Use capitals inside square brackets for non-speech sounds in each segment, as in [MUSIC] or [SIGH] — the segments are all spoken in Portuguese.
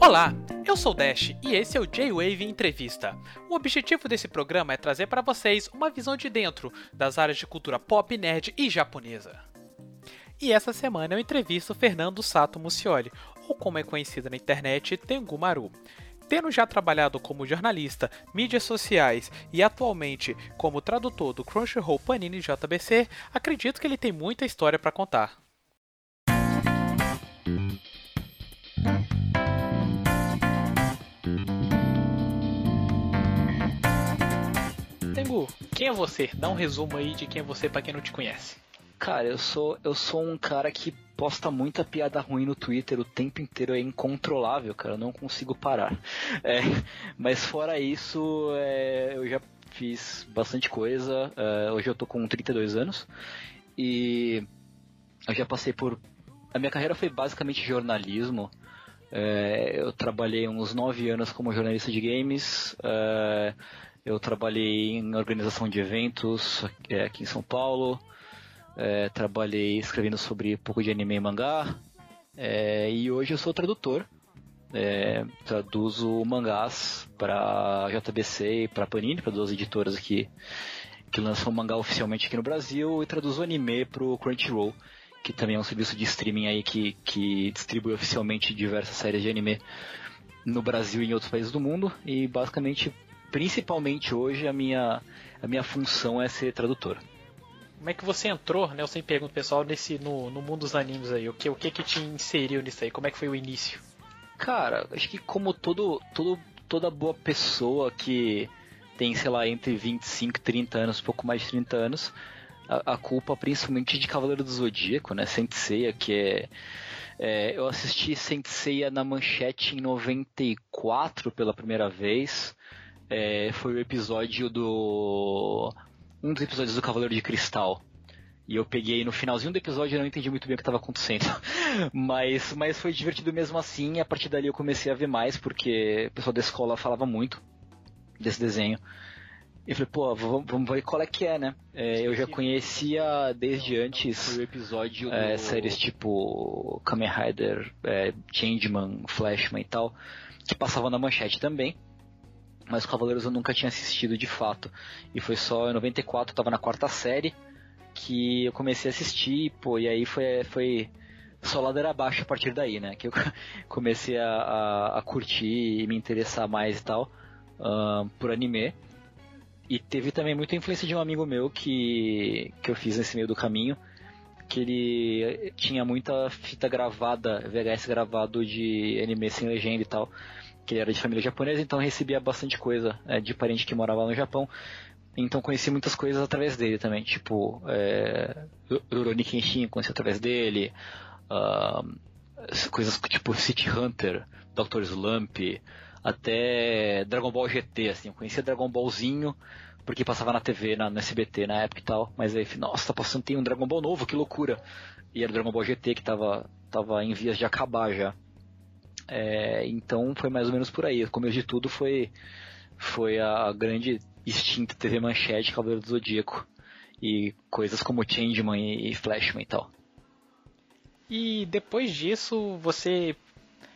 Olá, eu sou o Dash e esse é o J-Wave Entrevista. O objetivo desse programa é trazer para vocês uma visão de dentro das áreas de cultura pop, nerd e japonesa. E essa semana eu entrevisto Fernando Sato Mucioli, ou como é conhecido na internet, Tengu Maru. Tendo já trabalhado como jornalista, mídias sociais e atualmente como tradutor do Crunchyroll Panini JBC, acredito que ele tem muita história para contar. Tengu, quem é você? Dá um resumo aí de quem é você para quem não te conhece. Cara, eu sou, eu sou um cara que posta muita piada ruim no Twitter o tempo inteiro, é incontrolável, cara, eu não consigo parar. É, mas fora isso, é, eu já fiz bastante coisa, é, hoje eu tô com 32 anos e eu já passei por. A minha carreira foi basicamente jornalismo. É, eu trabalhei uns 9 anos como jornalista de games. É, eu trabalhei em organização de eventos é, aqui em São Paulo. É, trabalhei escrevendo sobre um pouco de anime e mangá. É, e hoje eu sou tradutor. É, traduzo mangás para JBC e para Panini, para duas editoras aqui que lançam mangá oficialmente aqui no Brasil, e traduzo anime para o Crunchyroll, que também é um serviço de streaming aí que, que distribui oficialmente diversas séries de anime no Brasil e em outros países do mundo. E basicamente principalmente hoje a minha, a minha função é ser tradutor. Como é que você entrou, né? Eu sempre pergunto pessoal nesse no, no mundo dos animes aí, o que o que que te inseriu nisso aí? Como é que foi o início? Cara, acho que como todo, todo toda boa pessoa que tem, sei lá, entre 25 e 30 anos, pouco mais de 30 anos, a, a culpa principalmente de Cavaleiro do Zodíaco, né? Senseiya, que é, é eu assisti Senseiya na manchete em 94 pela primeira vez é, foi o episódio do. Um dos episódios do Cavaleiro de Cristal. E eu peguei no finalzinho do episódio e não entendi muito bem o que estava acontecendo. [LAUGHS] mas, mas foi divertido mesmo assim. E a partir dali eu comecei a ver mais, porque o pessoal da escola falava muito desse desenho. E falei, pô, vamos ver qual é que é, né? É, eu já conhecia desde antes o episódio é, do... séries tipo Kamen Rider, é, Changeman, Flashman e tal, que passavam na manchete também mas Cavaleiros eu nunca tinha assistido de fato. E foi só em 94, eu tava na quarta série, que eu comecei a assistir, pô, e aí foi, foi só ladeira abaixo a partir daí, né? Que eu [LAUGHS] comecei a, a, a curtir e me interessar mais e tal uh, por anime. E teve também muita influência de um amigo meu que, que eu fiz nesse meio do caminho, que ele tinha muita fita gravada, VHS gravado de anime sem legenda e tal que ele era de família japonesa, então recebia bastante coisa é, de parente que morava lá no Japão. Então conheci muitas coisas através dele também, tipo é, Rurouni Kenshin conheci através dele, uh, coisas tipo City Hunter, Dr. Slump, até Dragon Ball GT, assim, eu conhecia Dragon Ballzinho porque passava na TV, na, no SBT na época e tal, mas aí, nossa, tá passando, tem um Dragon Ball novo, que loucura! E era o Dragon Ball GT que tava, tava em vias de acabar já. É, então foi mais ou menos por aí. O começo de tudo foi, foi a grande extinta TV Manchete Cavaleiro do Zodíaco. E coisas como Changeman e Flashman e tal. E depois disso, você.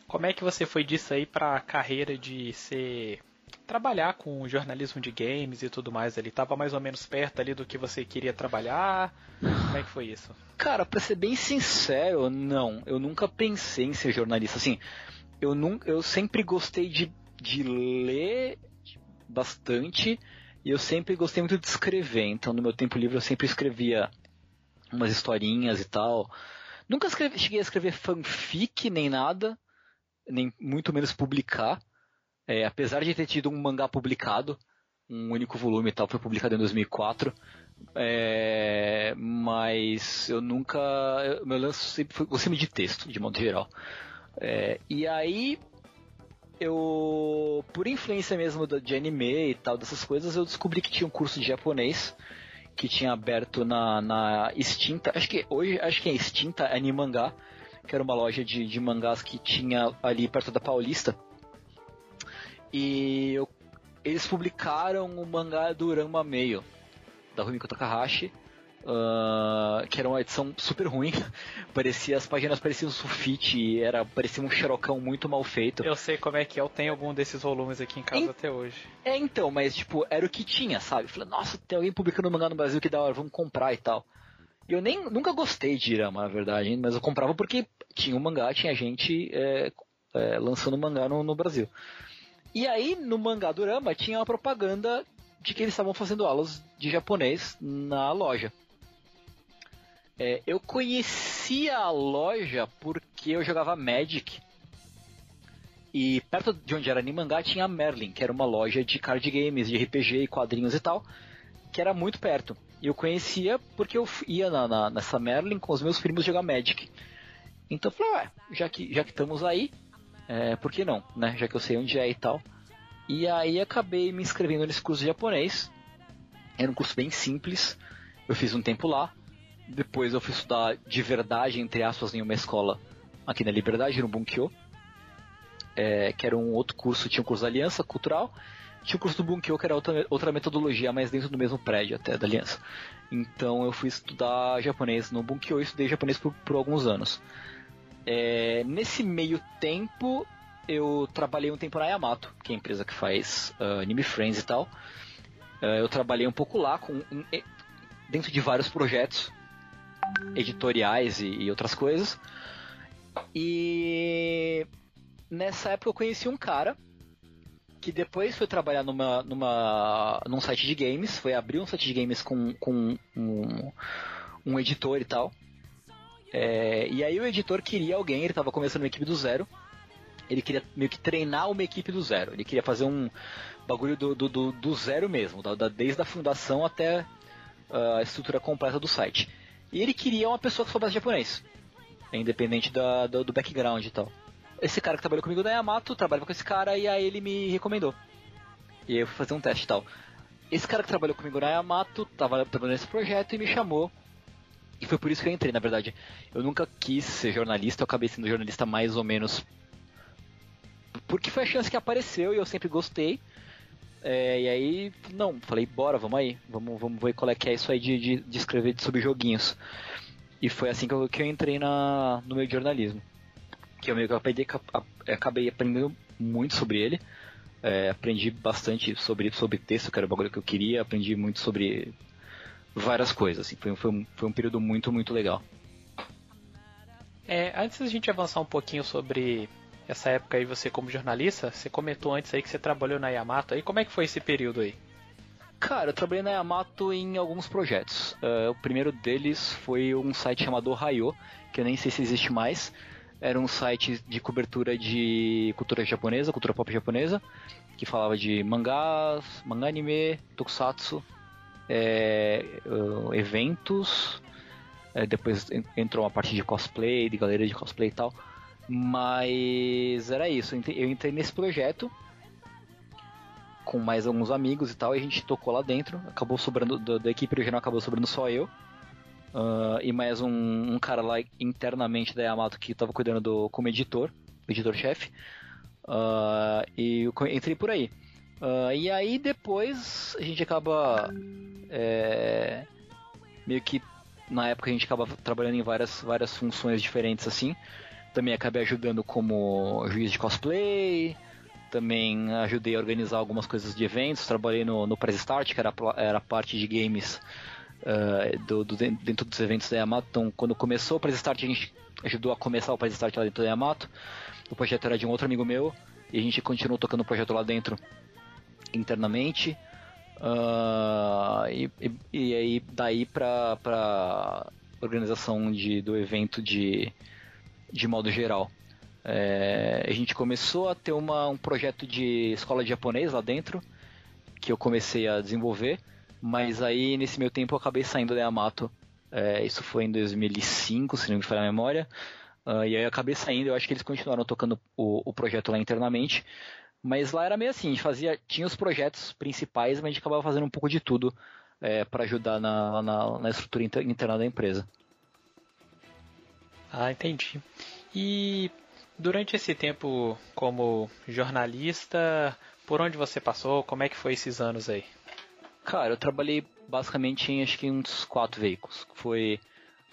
Como é que você foi disso aí pra carreira de ser. trabalhar com jornalismo de games e tudo mais ali? Tava mais ou menos perto ali do que você queria trabalhar? Como é que foi isso? Cara, pra ser bem sincero, não. Eu nunca pensei em ser jornalista. Assim, eu, nunca, eu sempre gostei de, de ler bastante e eu sempre gostei muito de escrever. Então, no meu tempo livre, eu sempre escrevia umas historinhas e tal. Nunca escrevi, cheguei a escrever fanfic nem nada, nem muito menos publicar. É, apesar de ter tido um mangá publicado, um único volume e tal, foi publicado em 2004. É, mas eu nunca. Meu lance sempre foi. Gostei de texto, de modo geral. É, e aí, eu, por influência mesmo de anime e tal, dessas coisas, eu descobri que tinha um curso de japonês que tinha aberto na, na extinta, acho que hoje acho que é extinta Animangá, que era uma loja de, de mangás que tinha ali perto da Paulista. E eu, eles publicaram o mangá do Ranma Meio. da Rumiko Takahashi, uh, que era uma edição super ruim. [LAUGHS] parecia as páginas pareciam sulfite, era parecia um xerocão muito mal feito. Eu sei como é que é, eu tenho algum desses volumes aqui em casa até hoje. É, então, mas tipo, era o que tinha, sabe? Falei, nossa, tem alguém publicando mangá no Brasil que da hora, vamos comprar e tal. Eu nem nunca gostei de Irama, na verdade, mas eu comprava porque tinha um mangá, tinha gente é, é, lançando mangá no, no, Brasil. E aí, no mangá do Irama, tinha uma propaganda de que eles estavam fazendo aulas de japonês na loja. É, eu conhecia a loja porque eu jogava Magic. E perto de onde era Nimangá tinha a Merlin, que era uma loja de card games, de RPG e quadrinhos e tal, que era muito perto. E eu conhecia porque eu ia na, na, nessa Merlin com os meus primos jogar Magic. Então eu falei, ué, já que, já que estamos aí, é, por que não, né? Já que eu sei onde é e tal. E aí acabei me inscrevendo nesse curso de japonês. Era um curso bem simples. Eu fiz um tempo lá. Depois eu fui estudar de verdade, entre aspas, em uma escola aqui na Liberdade, no Bunkyo. É, que era um outro curso, tinha um curso da Aliança Cultural. Tinha o um curso do Bunkyo, que era outra, outra metodologia, mas dentro do mesmo prédio até da Aliança. Então eu fui estudar japonês no Bunkyo e estudei japonês por, por alguns anos. É, nesse meio tempo, eu trabalhei um tempo na Yamato, que é a empresa que faz uh, Anime Friends e tal. Uh, eu trabalhei um pouco lá, com, dentro de vários projetos editoriais e, e outras coisas. E nessa época eu conheci um cara que depois foi trabalhar numa, numa, num site de games, foi abrir um site de games com, com um, um editor e tal. É, e aí o editor queria alguém, ele estava começando uma equipe do zero, ele queria meio que treinar uma equipe do zero. Ele queria fazer um bagulho do, do, do, do zero mesmo, da, da, desde a fundação até uh, a estrutura completa do site. E ele queria uma pessoa que soubesse japonês, independente da, do, do background e tal. Esse cara que trabalhou comigo da Yamato trabalhava com esse cara e aí ele me recomendou. E eu fui fazer um teste e tal. Esse cara que trabalhou comigo na Yamato tava trabalhando nesse projeto e me chamou e foi por isso que eu entrei, na verdade. Eu nunca quis ser jornalista, eu acabei sendo jornalista mais ou menos. Porque foi a chance que apareceu e eu sempre gostei. É, e aí, não, falei, bora, vamos aí, vamos, vamos ver qual é que é isso aí de, de, de escrever sobre joguinhos. E foi assim que eu, que eu entrei na, no meio de jornalismo. Que eu meio que aprendi, acabei aprendendo muito sobre ele. É, aprendi bastante sobre, sobre texto, que era o bagulho que eu queria, aprendi muito sobre várias coisas. Assim. Foi, foi, um, foi um período muito, muito legal. É, antes da gente avançar um pouquinho sobre essa época aí, você como jornalista, você comentou antes aí que você trabalhou na Yamato. Aí como é que foi esse período aí? Cara, eu trabalhei na Yamato em alguns projetos. Uh, o primeiro deles foi um site chamado Rayo, que eu nem sei se existe mais. Era um site de cobertura de cultura japonesa, cultura pop japonesa, que falava de mangás, manga anime, tokusatsu, é, uh, eventos, é, depois entrou uma parte de cosplay, de galeria de cosplay e tal. Mas era isso, eu entrei nesse projeto com mais alguns amigos e tal, e a gente tocou lá dentro, acabou sobrando, da, da equipe original acabou sobrando só eu. Uh, e mais um, um, cara lá internamente da Yamato que estava cuidando do como editor, editor-chefe. Uh, e eu entrei por aí. Uh, e aí depois a gente acaba é, meio que na época a gente acaba trabalhando em várias, várias funções diferentes assim. Também acabei ajudando como juiz de cosplay, também ajudei a organizar algumas coisas de eventos, trabalhei no, no Press Start, que era, era parte de games uh, do, do, dentro dos eventos da Yamato. Então, quando começou o Press Start, a gente ajudou a começar o Press Start lá dentro da Yamato. O projeto era de um outro amigo meu, e a gente continuou tocando o projeto lá dentro internamente. Uh, e, e, e, aí daí para organização de, do evento de, de modo geral. É, a gente começou a ter uma, um projeto de escola de japonês lá dentro, que eu comecei a desenvolver, mas aí nesse meu tempo eu acabei saindo da Yamato. É, isso foi em 2005, se não me falha a memória. Uh, e aí eu acabei saindo, eu acho que eles continuaram tocando o, o projeto lá internamente, mas lá era meio assim, a gente fazia, tinha os projetos principais, mas a gente acabava fazendo um pouco de tudo é, para ajudar na, na, na, estrutura interna da empresa. Ah, entendi. E durante esse tempo como jornalista, por onde você passou? Como é que foi esses anos aí? Cara, eu trabalhei basicamente em acho que uns quatro veículos. Foi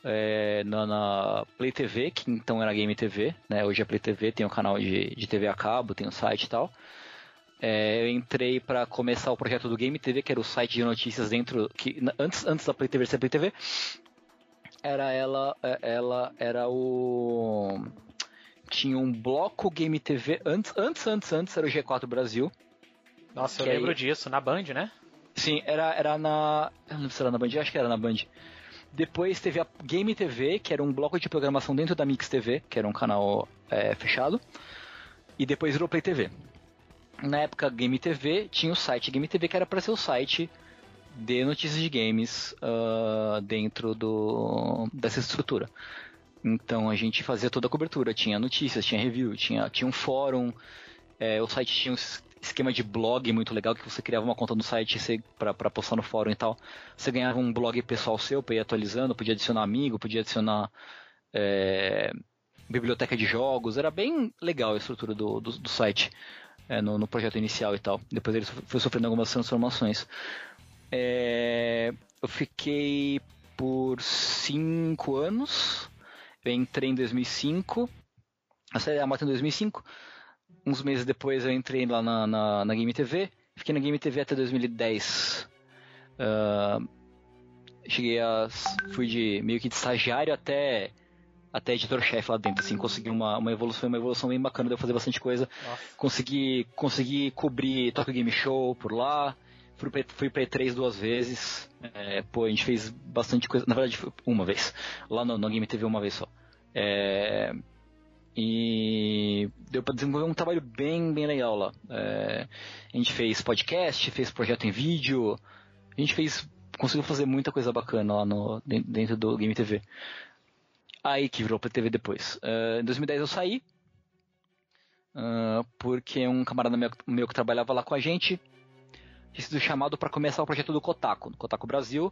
é, na, na, Play TV, que então era Game TV, né? Hoje é Play TV, tem o um canal de, de TV a cabo, tem o um site e tal. É, eu entrei para começar o projeto do Game TV, que era o site de notícias dentro. que Antes, antes da Play TV ser Play TV, era ela, é, ela era o. Tinha um bloco Game TV antes, antes, antes, antes era o G4 Brasil. Nossa, eu lembro aí... disso, na Band, né? Sim, era, era na. Eu não sei se era na Band, acho que era na Band. Depois teve a Game TV, que era um bloco de programação dentro da Mix TV, que era um canal é, fechado. E depois virou Play TV. Na época Game TV tinha o site Game TV, que era para ser o site de notícias de games uh, dentro do, dessa estrutura. Então a gente fazia toda a cobertura, tinha notícias, tinha review, tinha, tinha um fórum, é, o site tinha um esquema de blog muito legal que você criava uma conta no site para postar no fórum e tal. Você ganhava um blog pessoal seu para ir atualizando, podia adicionar amigo, podia adicionar é, biblioteca de jogos. Era bem legal a estrutura do, do, do site é, no, no, projeto inicial e tal. Depois ele foi sofrendo algumas transformações. É, eu fiquei por cinco anos. Eu entrei em 2005. A série da Mata em 2005 uns meses depois eu entrei lá na, na, na Game TV. Fiquei na Game TV até 2010. Uh, ah, cheguei a. fui de meio que de estagiário até até editor-chefe lá dentro, assim, consegui uma, uma evolução, uma evolução bem bacana, deu fazer bastante coisa. Nossa. Consegui, consegui cobrir Tokyo Game Show por lá, fui pra, fui pra E3 duas vezes, é, pô, a gente fez bastante coisa, na verdade uma vez, lá no, no Game TV uma vez só. É, e deu para desenvolver um trabalho bem, bem legal lá. É, a gente fez podcast, fez projeto em vídeo, a gente fez, conseguiu fazer muita coisa bacana lá no, dentro do Game TV. Aí que virou para TV depois. Uh, em 2010 eu saí, uh, porque um camarada meu, meu, que trabalhava lá com a gente tinha sido chamado para começar o projeto do Kotaku, Kotaku Brasil.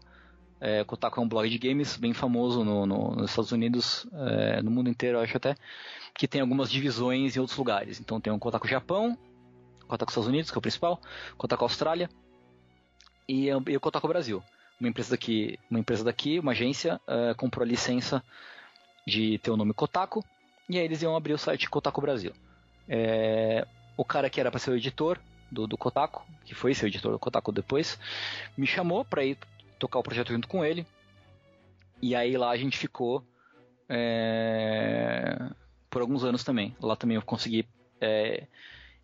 É, Kotaku é um blog de games bem famoso no, no, nos Estados Unidos, é, no mundo inteiro, acho até, que tem algumas divisões em outros lugares. Então tem o Kotaku Japão, Kotaku Estados Unidos, que é o principal, Kotaku Austrália e, e o Kotaku Brasil. Uma empresa daqui, uma empresa daqui, uma agência, é, comprou a licença de ter o nome Kotaku e aí eles iam abrir o site Kotaku Brasil. É, o cara que era para ser o editor do, do Kotaku, que foi ser o editor do Kotaku depois, me chamou para ir tocar o projeto junto com ele. E aí lá a gente ficou é, por alguns anos também. Lá também eu consegui é,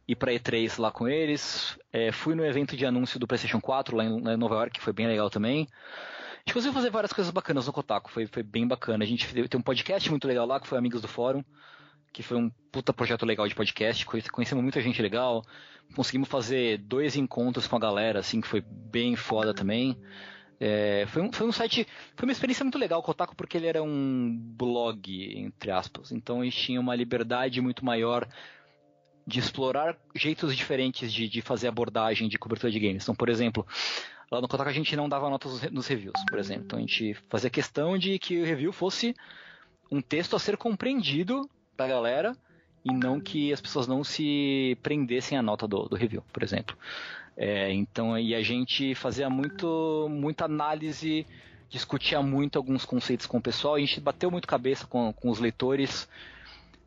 ir para E3 lá com eles. É, fui no evento de anúncio do PlayStation 4 lá em, lá em, Nova York, que foi bem legal também. A gente conseguiu fazer várias coisas bacanas no Kotaku, foi, foi bem bacana. A gente tem um podcast muito legal lá, que foi Amigos do Fórum, que foi um puta projeto legal de podcast. Conhecemos muita gente legal. Conseguimos fazer dois encontros com a galera, assim, que foi bem foda também. É, foi, um, foi um site, foi uma experiência muito legal o Kotaku porque ele era um blog, entre aspas. Então a gente tinha uma liberdade muito maior de explorar jeitos diferentes de, de fazer abordagem de cobertura de games. Então, por exemplo, lá no Kotaku a gente não dava notas nos reviews, por exemplo. Então a gente fazia questão de que o review fosse um texto a ser compreendido da galera e não que as pessoas não se prendessem à nota do, do review, por exemplo. É, então, e a gente fazia muito, muita análise, discutia muito alguns conceitos com o pessoal, a gente bateu muito cabeça com, com os leitores,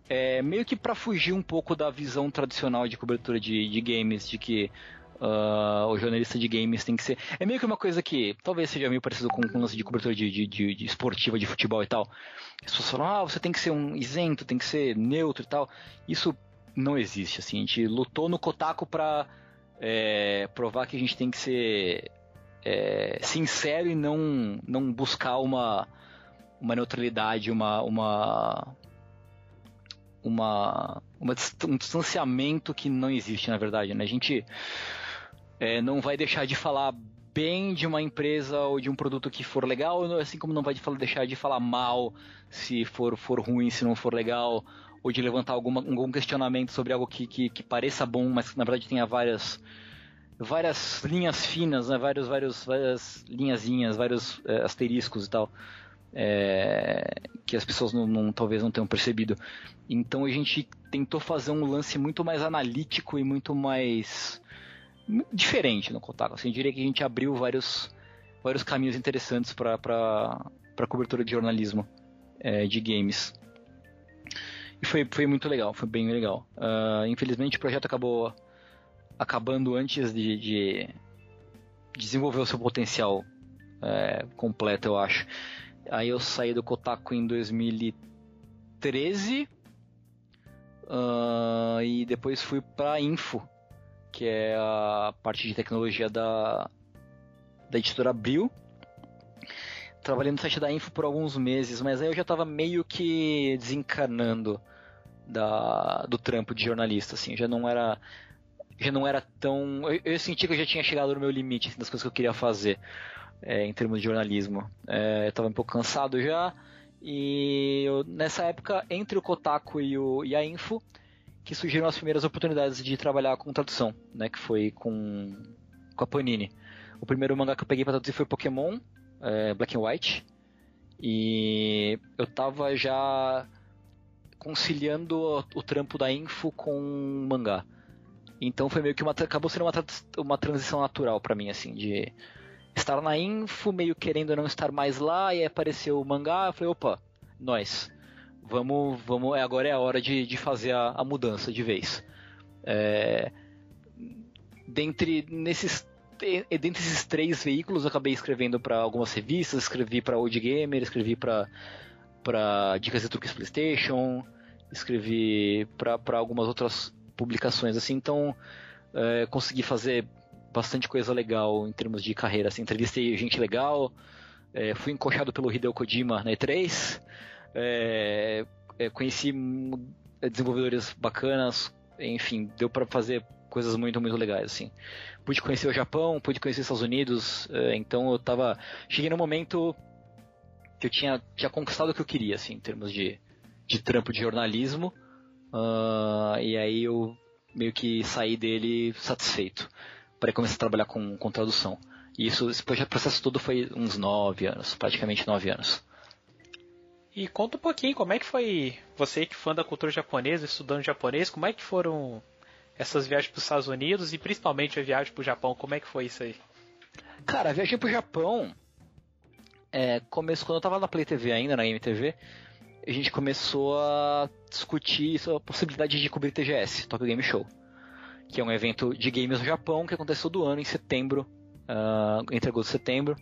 é, meio que para fugir um pouco da visão tradicional de cobertura de, de games, de que uh, o jornalista de games tem que ser. É meio que uma coisa que talvez seja meio parecido com o lance de cobertura de, de, de, de, esportiva, de futebol e tal. As pessoas falam, ah, você tem que ser um isento, tem que ser neutro e tal. Isso não existe, assim. A gente lutou no Kotaku pra é, provar que a gente tem que ser é, sincero e não, não buscar uma, uma neutralidade, uma, uma, uma, uma, um distanciamento que não existe, na verdade. Né? A gente é, não vai deixar de falar bem de uma empresa ou de um produto que for legal, assim como não vai deixar de falar mal se for, for ruim, se não for legal, ou de levantar alguma, algum questionamento sobre algo que, que, que pareça bom, mas que na verdade tenha várias várias linhas finas, né? vários, vários, várias linhazinhas, vários é, asteriscos e tal, é, que as pessoas não, não, talvez não tenham percebido. Então a gente tentou fazer um lance muito mais analítico e muito mais diferente no Kotaku. Assim, eu diria que a gente abriu vários vários caminhos interessantes para cobertura de jornalismo é, de games. E foi, foi muito legal, foi bem legal. Uh, infelizmente o projeto acabou acabando antes de, de desenvolver o seu potencial é, completo, eu acho. Aí eu saí do Kotaku em 2013 uh, e depois fui para Info, que é a parte de tecnologia da, da editora Abril. Trabalhei no site da Info por alguns meses, mas aí eu já estava meio que desencanando da, do trampo de jornalista, assim, já não era já não era tão. Eu, eu senti que eu já tinha chegado no meu limite assim, das coisas que eu queria fazer é, em termos de jornalismo. É, eu estava um pouco cansado já, e eu, nessa época, entre o Kotaku e, o, e a Info, que surgiram as primeiras oportunidades de trabalhar com tradução, né, que foi com, com a Panini. O primeiro mangá que eu peguei para traduzir foi Pokémon, é, Black and White, e eu estava já conciliando o, o trampo da Info com o mangá. Então foi meio que uma acabou sendo uma, uma transição natural para mim assim de estar na info, meio querendo não estar mais lá, e aí apareceu o mangá, eu falei, opa, nós, vamos, vamos, é, agora é a hora de, de fazer a, a mudança de vez. É, dentre, nesses, dentre esses três veículos, eu acabei escrevendo para algumas revistas, escrevi para Old Gamer, escrevi para para Dicas e Truques PlayStation, escrevi para algumas outras publicações assim, então é, consegui fazer bastante coisa legal em termos de carreira. Assim, entrevistei gente legal, é, fui encoxado pelo Hideo Kojima na E3, é, é, conheci desenvolvedores bacanas, enfim, deu para fazer coisas muito, muito legais, assim. Pude conhecer o Japão, pude conhecer os Estados Unidos, é, então eu tava... Cheguei no momento que eu tinha, tinha conquistado o que eu queria, assim, em termos de, de trampo de jornalismo, uh, e aí eu meio que saí dele satisfeito para começar a trabalhar com, com tradução. E isso, esse processo todo foi uns nove anos, praticamente nove anos. E conta um pouquinho, como é que foi você que é fã da cultura japonesa, estudando japonês, como é que foram essas viagens para os Estados Unidos e principalmente a viagem para o Japão, como é que foi isso aí? Cara, a viagem para o Japão é, começou quando eu estava na Play TV ainda, na MTV, a gente começou a discutir a possibilidade de cobrir TGS, Tokyo Game Show que é um evento de games no Japão que acontece todo ano em setembro, uh, entre agosto e setembro,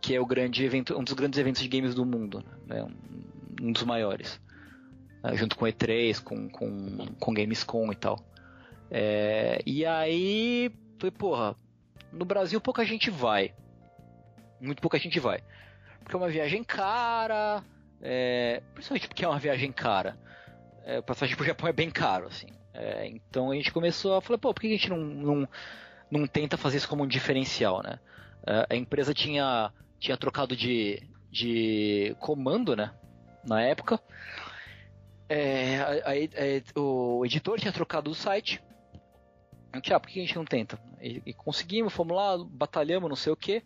que é o grande evento, um dos grandes eventos de games do mundo, né? um, um dos maiores, uh, junto com E3, com, com, com Gamescom e tal. É, e aí, foi, porra, no Brasil pouca gente vai, muito pouca gente vai, porque é uma viagem cara, é, principalmente porque é uma viagem cara. É, passagem pro Japão é bem caro, assim. É, então a gente começou a falar, pô, por que a gente não, não, não tenta fazer isso como um diferencial, né? É, a empresa tinha, tinha trocado de, de comando, né? Na época. É, a, a, a, o editor tinha trocado o site. Gente, ah, por que a gente não tenta? E, e conseguimos, fomos lá, batalhamos, não sei o que.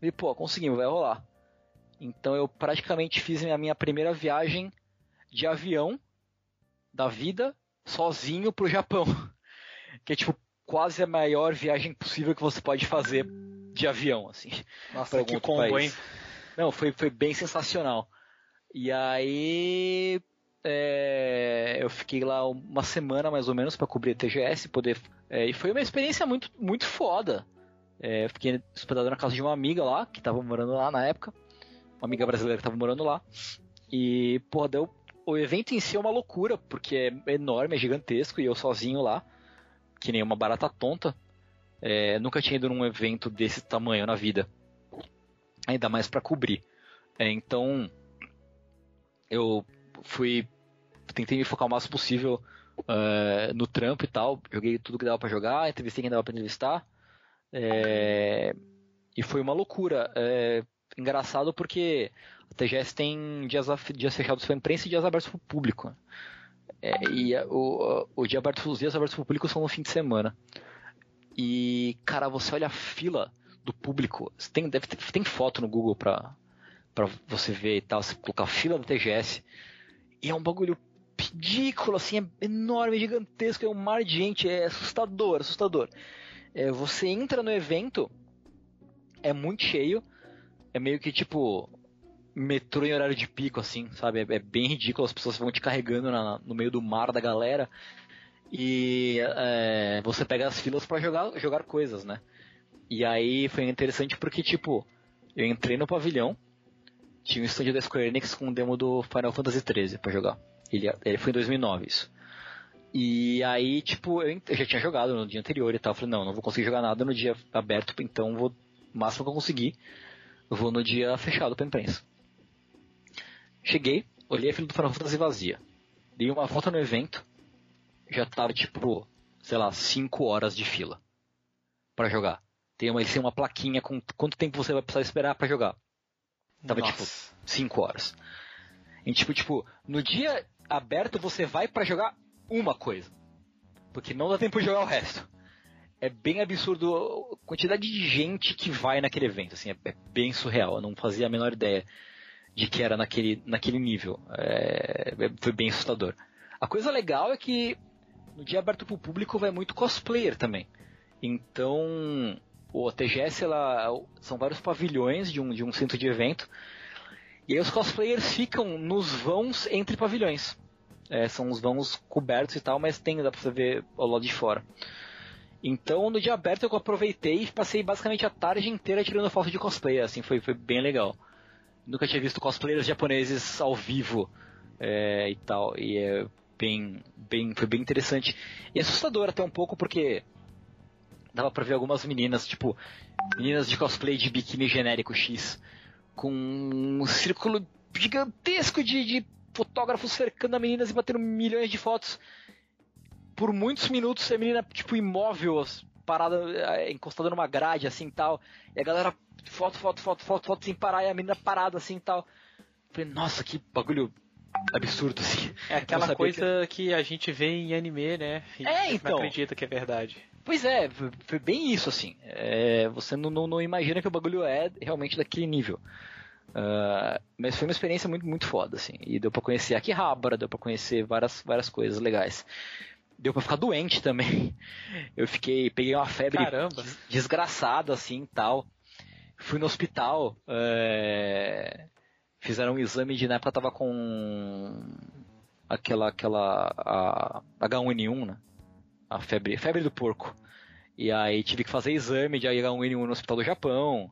E, pô, conseguimos, vai rolar. Então eu praticamente fiz a minha primeira viagem de avião da vida sozinho pro Japão. [LAUGHS] Que é tipo quase a maior viagem possível que você pode fazer de avião, assim. Nossa, que combo, país. hein? Não, foi, foi bem sensacional. E aí é, eu fiquei lá uma semana mais ou menos para cobrir a TGS, poder é, e foi uma experiência muito muito foda. É, fiquei hospedado na casa de uma amiga lá que tava morando lá na época, uma amiga brasileira que tava morando lá. E pô, deu o evento em si é uma loucura, porque é enorme, é gigantesco, e eu sozinho lá, que nem uma barata tonta, é, nunca tinha ido num evento desse tamanho na vida. Ainda mais para cobrir. É, então, eu fui. Tentei me focar o máximo possível uh, no trampo e tal. Joguei tudo que dava para jogar, entrevistei quem dava pra entrevistar. É, e foi uma loucura. É, engraçado porque a TGS tem dias, dias fechados para imprensa e dias abertos para o público. É, e o, o dia aberto, os dias abertos para o público são no fim de semana. E, cara, você olha a fila do público. Tem, deve ter, tem foto no Google pra, pra você ver e tal. Você colocar a fila da TGS. E é um bagulho ridículo, assim, é enorme, gigantesco, é um mar de gente, é assustador, assustador. É, você entra no evento é muito cheio. É meio que tipo metrô em horário de pico, assim, sabe? É, é bem ridículo, as pessoas vão te carregando na, no meio do mar da galera. E é, você pega as filas para jogar, jogar coisas, né? E aí foi interessante porque, tipo, eu entrei no pavilhão, tinha um stand da Square Enix com um demo do Final Fantasy XIII pra jogar. Ele, ele foi em 2009 isso. E aí, tipo, eu, eu, já tinha jogado no dia anterior e tal. Falei, não, não vou conseguir jogar nada no dia aberto, então vou, máximo que eu conseguir, eu vou no dia fechado pra imprensa. Cheguei, olhei a fila do Final Fantasy vazia. Dei uma volta no evento, já tava, tipo, sei lá, 5 horas de fila para jogar. Tem uma, eles têm uma plaquinha com quanto tempo você vai precisar esperar para jogar. Tava, Nossa. tipo, 5 horas. E, tipo, tipo, no dia aberto você vai para jogar uma coisa. Porque não dá tempo de jogar o resto. É bem absurdo a quantidade de gente que vai naquele evento, assim, é, é bem surreal. Eu não fazia a menor ideia de que era naquele, naquele nível. É, é foi bem assustador. A coisa legal é que no dia aberto para o público vai muito cosplayer também. Então, o TGS ela, são vários pavilhões de um, de um centro de evento. E aí os cosplayers ficam nos vãos entre pavilhões. É, são os vãos cobertos e tal, mas tem, dá pra você ver ao lado de fora. Então, no dia aberto eu aproveitei e passei basicamente a tarde inteira tirando foto de cosplay, assim, foi, foi bem legal. Nunca tinha visto cosplayers japoneses ao vivo é, e tal, e é bem, bem, foi bem interessante. E assustador até um pouco, porque dava pra ver algumas meninas, tipo, meninas de cosplay de biquíni genérico X, com um círculo gigantesco de, de fotógrafos cercando a menina e batendo milhões de fotos. Por muitos minutos a menina, tipo, imóvel, parada, eh, encostada numa grade, assim tal. E a galera, foto, foto, foto, foto, foto, sem parar, e a menina parada, assim tal. Falei, nossa, que bagulho absurdo, assim. É aquela coisa que... que... a gente vê em anime, né? E é, então. Não acredita que é verdade. Pois é, foi bem isso, assim. É, você não, não, não, imagina que o bagulho é realmente daquele nível. Uh, mas foi uma experiência muito, muito foda, assim. E deu pra conhecer Akihabara, deu pra conhecer várias, várias coisas legais. Deu pra ficar doente também. [LAUGHS] Eu fiquei, peguei uma febre Caramba. desgraçada, assim, tal. Fui no hospital, é... fizeram um exame de, na época tava com aquela, aquela, a H1N1, né? A febre, febre do porco. E aí tive que fazer exame de H1N1 no hospital do Japão.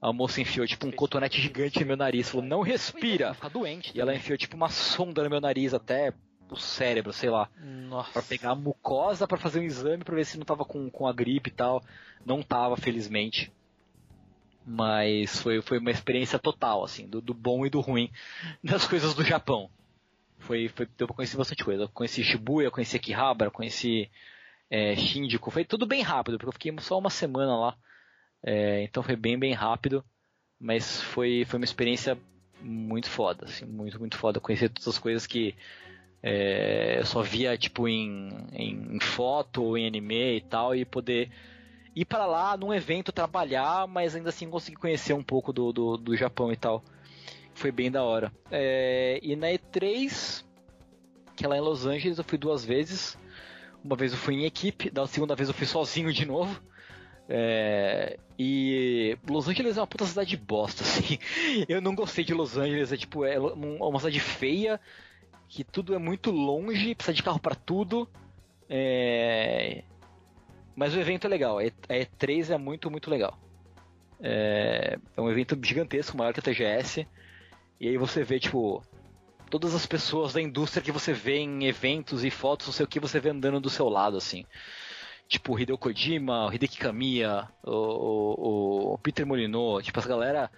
A moça enfiou tipo um cotonete gigante no meu nariz, falou, não respira. Ficar doente. E ela enfiou tipo uma sonda no meu nariz até o cérebro, sei lá. Nossa. Pra pegar a mucosa para fazer um exame pra ver se não tava com, com a gripe e tal. Não tava, felizmente. Mas foi, foi uma experiência total, assim, do, do bom e do ruim [LAUGHS] das coisas do Japão. Foi, foi, deu pra conhecer bastante coisa. Eu conheci Shibuya, conheci Akihabara, conheci é, Shinjuku. Foi tudo bem rápido, porque eu fiquei só uma semana lá. É, então foi bem, bem rápido, mas foi, foi uma experiência muito foda, assim, muito, muito foda. Conhecer todas as coisas que é, eu só via tipo em, em, em foto ou em anime e tal, e poder ir para lá num evento trabalhar, mas ainda assim conseguir conhecer um pouco do, do, do Japão e tal. Foi bem da hora. É, e na E3, que é lá em Los Angeles, eu fui duas vezes. Uma vez eu fui em equipe, da segunda vez eu fui sozinho de novo. É, e Los Angeles é uma puta cidade de bosta, [LAUGHS] assim. Eu não gostei de Los Angeles, é tipo, é uma cidade feia, que tudo é muito longe, precisa de carro para tudo. É... Mas o evento é legal, a E3 é muito, muito legal. É... é um evento gigantesco, maior que a TGS. E aí você vê, tipo, todas as pessoas da indústria que você vê em eventos e fotos, não sei o que, você vê andando do seu lado, assim tipo o Hideo Kojima, o Hideki Kamiya, o, o, o Peter Molyneux, tipo essa galera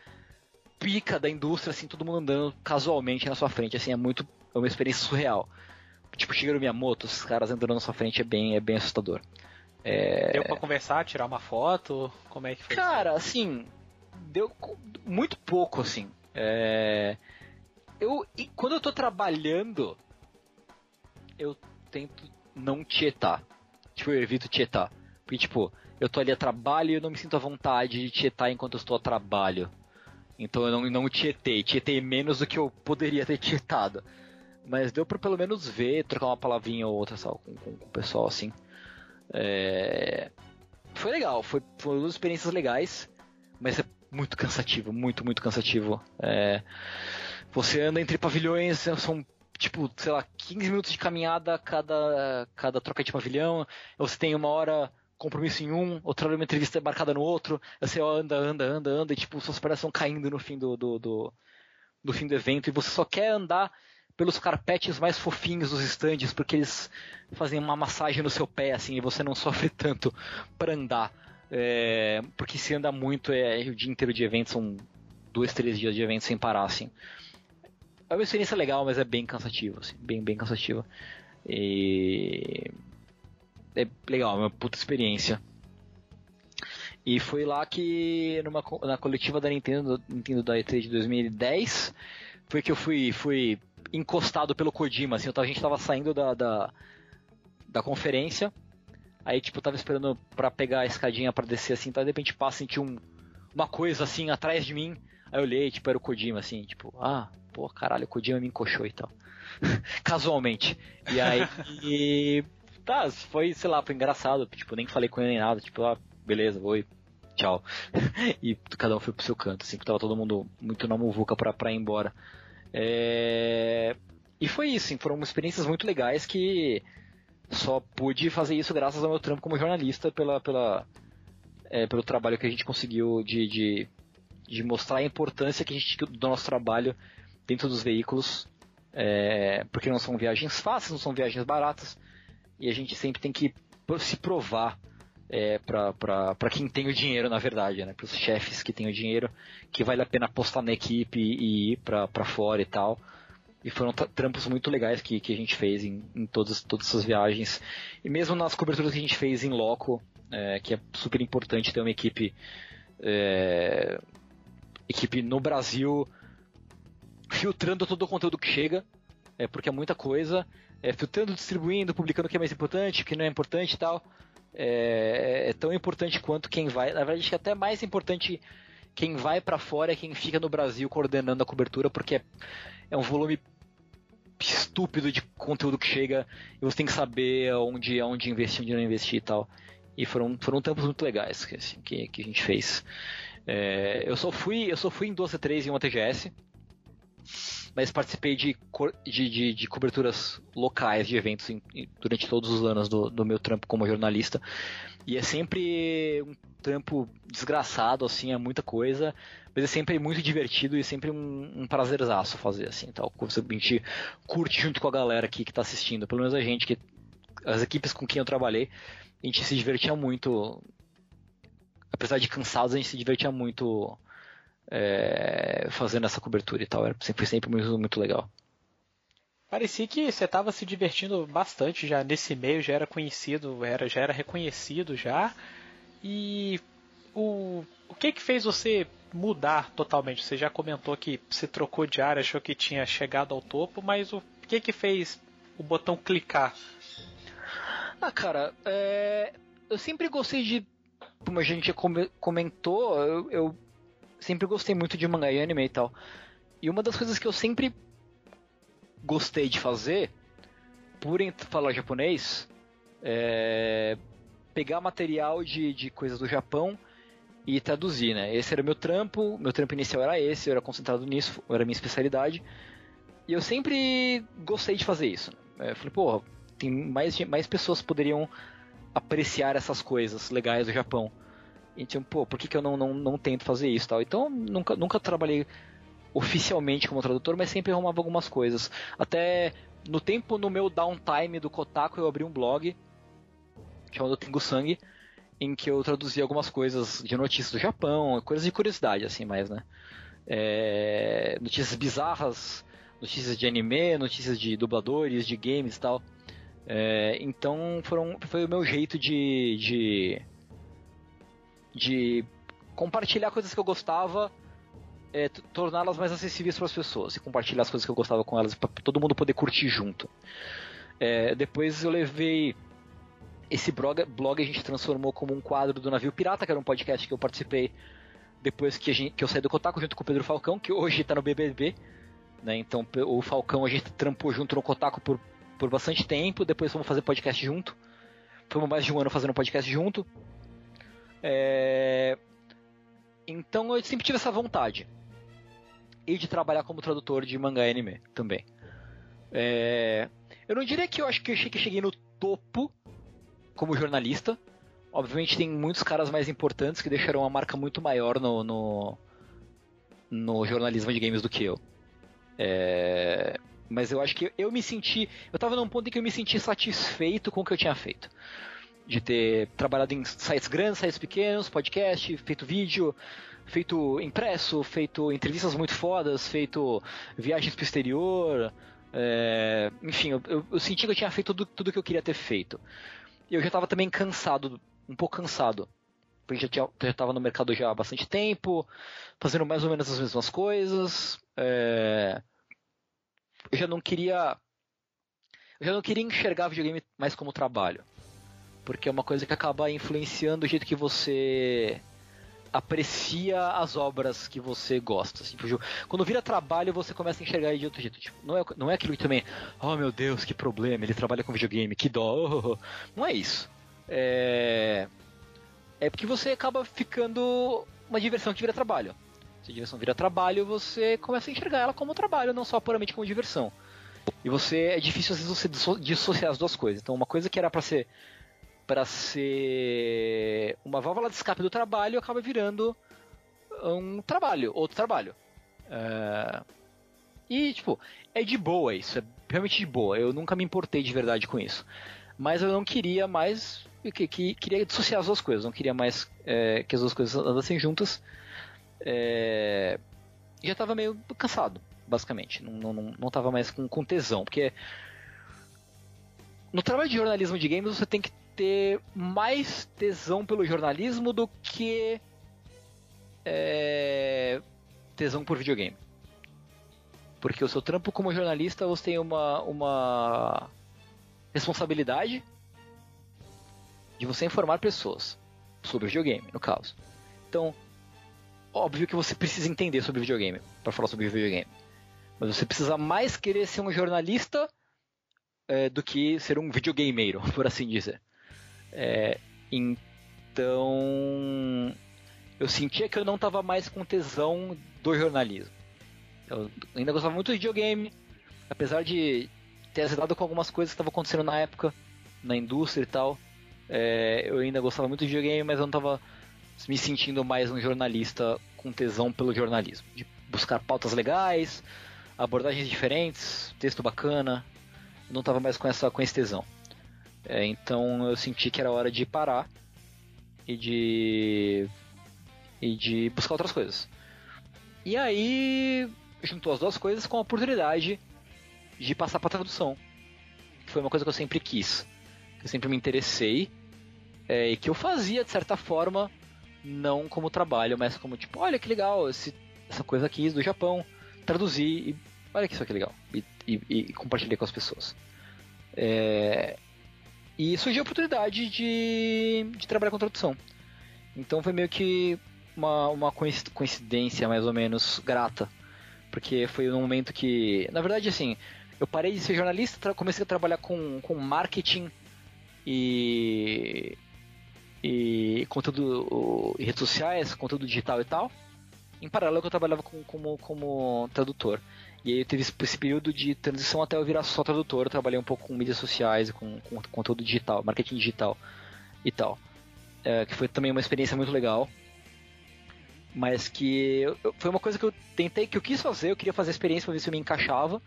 pica da indústria, assim, todo mundo andando casualmente na sua frente, assim, é muito, é uma experiência surreal. Tipo, Shigeru Miyamoto, os caras andando na sua frente é bem, é bem assustador. É... Deu pra conversar, tirar uma foto? Como é que foi? Cara, isso? assim, deu muito pouco, assim. É... Eu, quando eu tô trabalhando, eu tento não tietar. Tipo, eu evito tietar. Porque, tipo, eu tô ali a trabalho e eu não me sinto à vontade de tietar enquanto eu estou a trabalho. Então eu não, não tietei. Tietei menos do que eu poderia ter tietado. Mas deu pra pelo menos ver, trocar uma palavrinha ou outra sabe, com, com, com, o pessoal assim. É... Foi legal, foi, foi experiências legais. mas é muito cansativo, muito, muito cansativo. É, você anda entre pavilhões, são tipo, sei lá, 15 minutos de caminhada cada, cada troca de pavilhão, você tem uma hora compromisso em um, outra hora uma entrevista marcada no outro, você anda, anda, anda, anda, e tipo, suas pernas estão caindo no fim do, do, do, do fim do evento, e você só quer andar pelos carpetes mais fofinhos dos estandes, porque eles fazem uma massagem no seu pé, assim, e você não [LAUGHS] sofre tanto para andar. É, porque se anda muito, é, o dia inteiro de evento, são dois, três dias de evento sem parar, assim. É uma experiência legal, mas é bem cansativo, assim, bem, bem cansativa. E... É legal, é uma puta experiência. E foi lá que, numa, na coletiva da Nintendo, Nintendo da E3 de 2010, foi que eu fui, fui encostado pelo Kojima, assim, a gente tava saindo da, da, da conferência, aí, tipo, tava esperando para pegar a escadinha para descer, assim, tá, de repente passa, senti um, uma coisa, assim, atrás de mim, aí eu olhei, tipo, era o Kojima, assim, tipo, ah, pô, caralho, o Kojima me encoxou e tal. [LAUGHS] Casualmente. E aí, e, [LAUGHS] tá, foi, sei lá, foi engraçado, tipo, nem falei com ele nem nada, tipo, ah, beleza, oi, tchau. [LAUGHS] e cada um foi pro seu canto, assim, tava todo mundo muito na muvuca pra, pra ir embora. É... E foi isso, foram experiências muito legais que só pude fazer isso graças ao meu trampo como jornalista, pela, pela, é, pelo trabalho que a gente conseguiu de, de, de, mostrar a importância que a gente, do nosso trabalho dentro dos veículos, é, porque não são viagens fáceis, não são viagens baratas, e a gente sempre tem que se provar é, para quem tem o dinheiro, na verdade, né? Para os chefes que têm o dinheiro, que vale a pena apostar na equipe e ir para fora e tal. E foram trampos muito legais que, que a gente fez em, em todas, todas essas viagens. E mesmo nas coberturas que a gente fez em loco, é, que é super importante ter uma equipe, é, equipe no Brasil filtrando todo o conteúdo que chega, é, porque é muita coisa, é, filtrando, distribuindo, publicando o que é mais importante, o que não é importante e tal é, é, tão importante quanto quem vai. Na verdade, acho que é até mais importante quem vai para fora é quem fica no Brasil coordenando a cobertura, porque é, é um volume estúpido de conteúdo que chega e você tem que saber onde, onde investir, onde não investir e tal. E foram, foram tempos muito legais que, assim, que, que a gente fez. É, eu só fui eu só fui em 12 3 em uma TGS mas participei de, de, de, de coberturas locais de eventos em, durante todos os anos do, do meu trampo como jornalista. E é sempre um trampo desgraçado, assim, é muita coisa, mas é sempre muito divertido e sempre um, um prazerzaço fazer, assim, tal. A gente curte junto com a galera aqui que está assistindo, pelo menos a gente, que as equipes com quem eu trabalhei, a gente se divertia muito, apesar de cansados, a gente se divertia muito é, fazendo essa cobertura e tal. Era, foi sempre muito, muito legal. Parecia que você estava se divertindo bastante já nesse meio, já era conhecido, era, já era reconhecido já. E o, o que que fez você mudar totalmente? Você já comentou que você trocou de área, achou que tinha chegado ao topo, mas o que que fez o botão clicar? Ah, cara, é... eu sempre gostei de, como a gente comentou, eu, eu sempre gostei muito de mangá e anime e tal. E uma das coisas que eu sempre gostei de fazer, por falar japonês, é pegar material de, de coisas do Japão e traduzir, né? Esse era o meu trampo, meu trampo inicial era esse, eu era concentrado nisso, era a minha especialidade. E eu sempre gostei de fazer isso. Né? Eu falei, porra, tem mais, mais pessoas poderiam apreciar essas coisas legais do Japão. E tipo, pô, por que, que eu não, não, não tento fazer isso tal? Então, nunca, nunca trabalhei oficialmente como tradutor, mas sempre arrumava algumas coisas. Até no tempo, no meu downtime do Kotaku, eu abri um blog chamado Tengu Sangue, em que eu traduzia algumas coisas de notícias do Japão, coisas de curiosidade, assim, mais, né? É, notícias bizarras, notícias de anime, notícias de dubladores, de games e tal. É, então foram, foi o meu jeito de, de de compartilhar coisas que eu gostava, é, torná-las mais acessíveis para as pessoas e compartilhar as coisas que eu gostava com elas para todo mundo poder curtir junto. É, depois eu levei esse blog, blog a gente transformou como um quadro do Navio Pirata, que era um podcast que eu participei depois que, gente, que eu saí do Kotaku junto com o Pedro Falcão, que hoje está no BBB. Né? Então o Falcão a gente trampou junto no Kotaku por, por bastante tempo, depois fomos fazer podcast junto. Fomos mais de um ano fazendo podcast junto. É... Então eu sempre tive essa vontade. E de trabalhar como tradutor de mangá e anime também. É... Eu não diria que eu acho que eu cheguei no topo como jornalista. Obviamente tem muitos caras mais importantes que deixaram uma marca muito maior no, no, no jornalismo de games do que eu. É... Mas eu acho que eu me senti. Eu tava num ponto em que eu me senti satisfeito com o que eu tinha feito. De ter trabalhado em sites grandes, sites pequenos, podcast, feito vídeo, feito impresso, feito entrevistas muito fodas, feito viagens pro exterior. É... enfim, eu, eu, senti que eu tinha feito tudo, tudo que eu queria ter feito. E eu já tava também cansado, um pouco cansado. Porque já, tinha, já tava no mercado já há bastante tempo, fazendo mais ou menos as mesmas coisas. É eu já não queria. Eu já não queria enxergar videogame mais como trabalho. Porque é uma coisa que acaba influenciando o jeito que você aprecia as obras que você gosta. Assim, quando vira trabalho, você começa a enxergar de outro jeito. Tipo, não, é, não é aquilo que também, oh meu Deus, que problema, ele trabalha com videogame, que dó. Não é isso. É, é porque você acaba ficando uma diversão que vira trabalho. Se a diversão vira trabalho, você começa a enxergar ela como trabalho, não só puramente como diversão. E você é difícil às vezes você dissociar as duas coisas. Então, uma coisa que era para ser para ser uma válvula de escape do trabalho acaba virando um trabalho, outro trabalho. É... E, tipo, é de boa isso, é realmente de boa. Eu nunca me importei de verdade com isso. Mas eu não queria mais. Que, que, queria dissociar as duas coisas, não queria mais é, que as duas coisas andassem juntas. É... Já estava meio cansado, basicamente. Não, não, não tava mais com, com tesão. Porque no trabalho de jornalismo de games você tem que ter mais tesão pelo jornalismo do que é, tesão por videogame. Porque o seu trampo como jornalista você tem uma, uma responsabilidade de você informar pessoas sobre videogame, no caso. Então, óbvio que você precisa entender sobre videogame para falar sobre videogame. Mas você precisa mais querer ser um jornalista é, do que ser um videogameiro, [LAUGHS] por assim dizer. É, então, eu sentia que eu não estava mais com tesão do jornalismo. Eu ainda gostava muito de videogame, apesar de ter azedado com algumas coisas que estavam acontecendo na época, na indústria e tal. É, eu ainda gostava muito de videogame, mas eu não estava me sentindo mais um jornalista com tesão pelo jornalismo. De buscar pautas legais, abordagens diferentes, texto bacana. Não estava mais com, essa, com esse tesão. É, então eu senti que era hora de parar e de. e de buscar outras coisas. E aí juntou as duas coisas com a oportunidade de passar para tradução. Que foi uma coisa que eu sempre quis. Que eu sempre me interessei. É, e que eu fazia de certa forma não como trabalho, mas como tipo, olha que legal, esse, essa coisa aqui do Japão, traduzir e olha que isso aqui legal, e, e, e compartilhei com as pessoas. É, e surgiu a oportunidade de, de trabalhar com tradução. Então foi meio que uma, uma coincidência mais ou menos grata, porque foi um momento que, na verdade, assim, eu parei de ser jornalista, comecei a trabalhar com, com marketing e e conteúdo em redes sociais, conteúdo digital e tal. Em paralelo que eu trabalhava com, como, como tradutor. E aí eu teve esse período de transição até eu virar só tradutor. Eu trabalhei um pouco com mídias sociais, com, com conteúdo digital, marketing digital e tal. É, que foi também uma experiência muito legal. Mas que eu, foi uma coisa que eu tentei, que eu quis fazer, eu queria fazer a experiência para ver se eu me encaixava.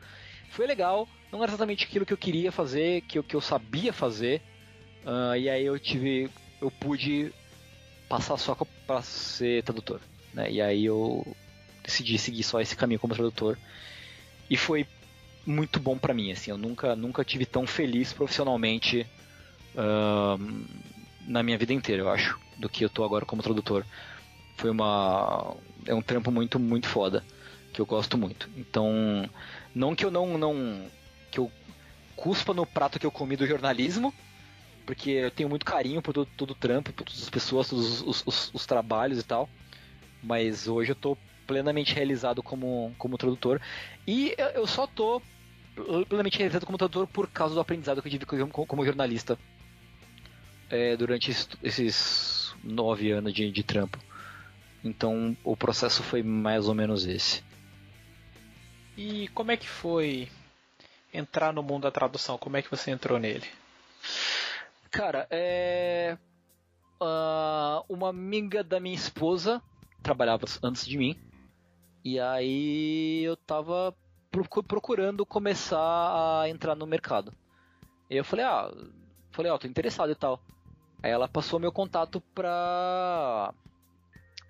Foi legal, não era exatamente aquilo que eu queria fazer, que que eu sabia fazer. Uh, e aí eu tive eu pude passar só para ser tradutor. Né? E aí eu decidi seguir só esse caminho como tradutor. E foi muito bom para mim, assim, eu nunca, nunca tive tão feliz profissionalmente uh, na minha vida inteira, eu acho, do que eu tô agora como tradutor. Foi uma é um trampo muito muito foda, que eu gosto muito. Então, não que eu não não que eu cuspa no prato que eu comi do jornalismo, porque eu tenho muito carinho por todo, todo o trampo, por todas as pessoas, todos os, os, os, trabalhos e tal. Mas hoje eu tô plenamente realizado como, como tradutor. E eu só tô plenamente realizado como tradutor por causa do aprendizado que eu tive como, como jornalista é, durante esses nove anos de, de trampo. Então o processo foi mais ou menos esse. E como é que foi entrar no mundo da tradução? Como é que você entrou nele? Cara, é. Uh, uma amiga da minha esposa trabalhava antes de mim. E aí eu tava procurando começar a entrar no mercado. E eu falei, ah, falei, ó, oh, tô interessado e tal. Aí ela passou meu contato pra.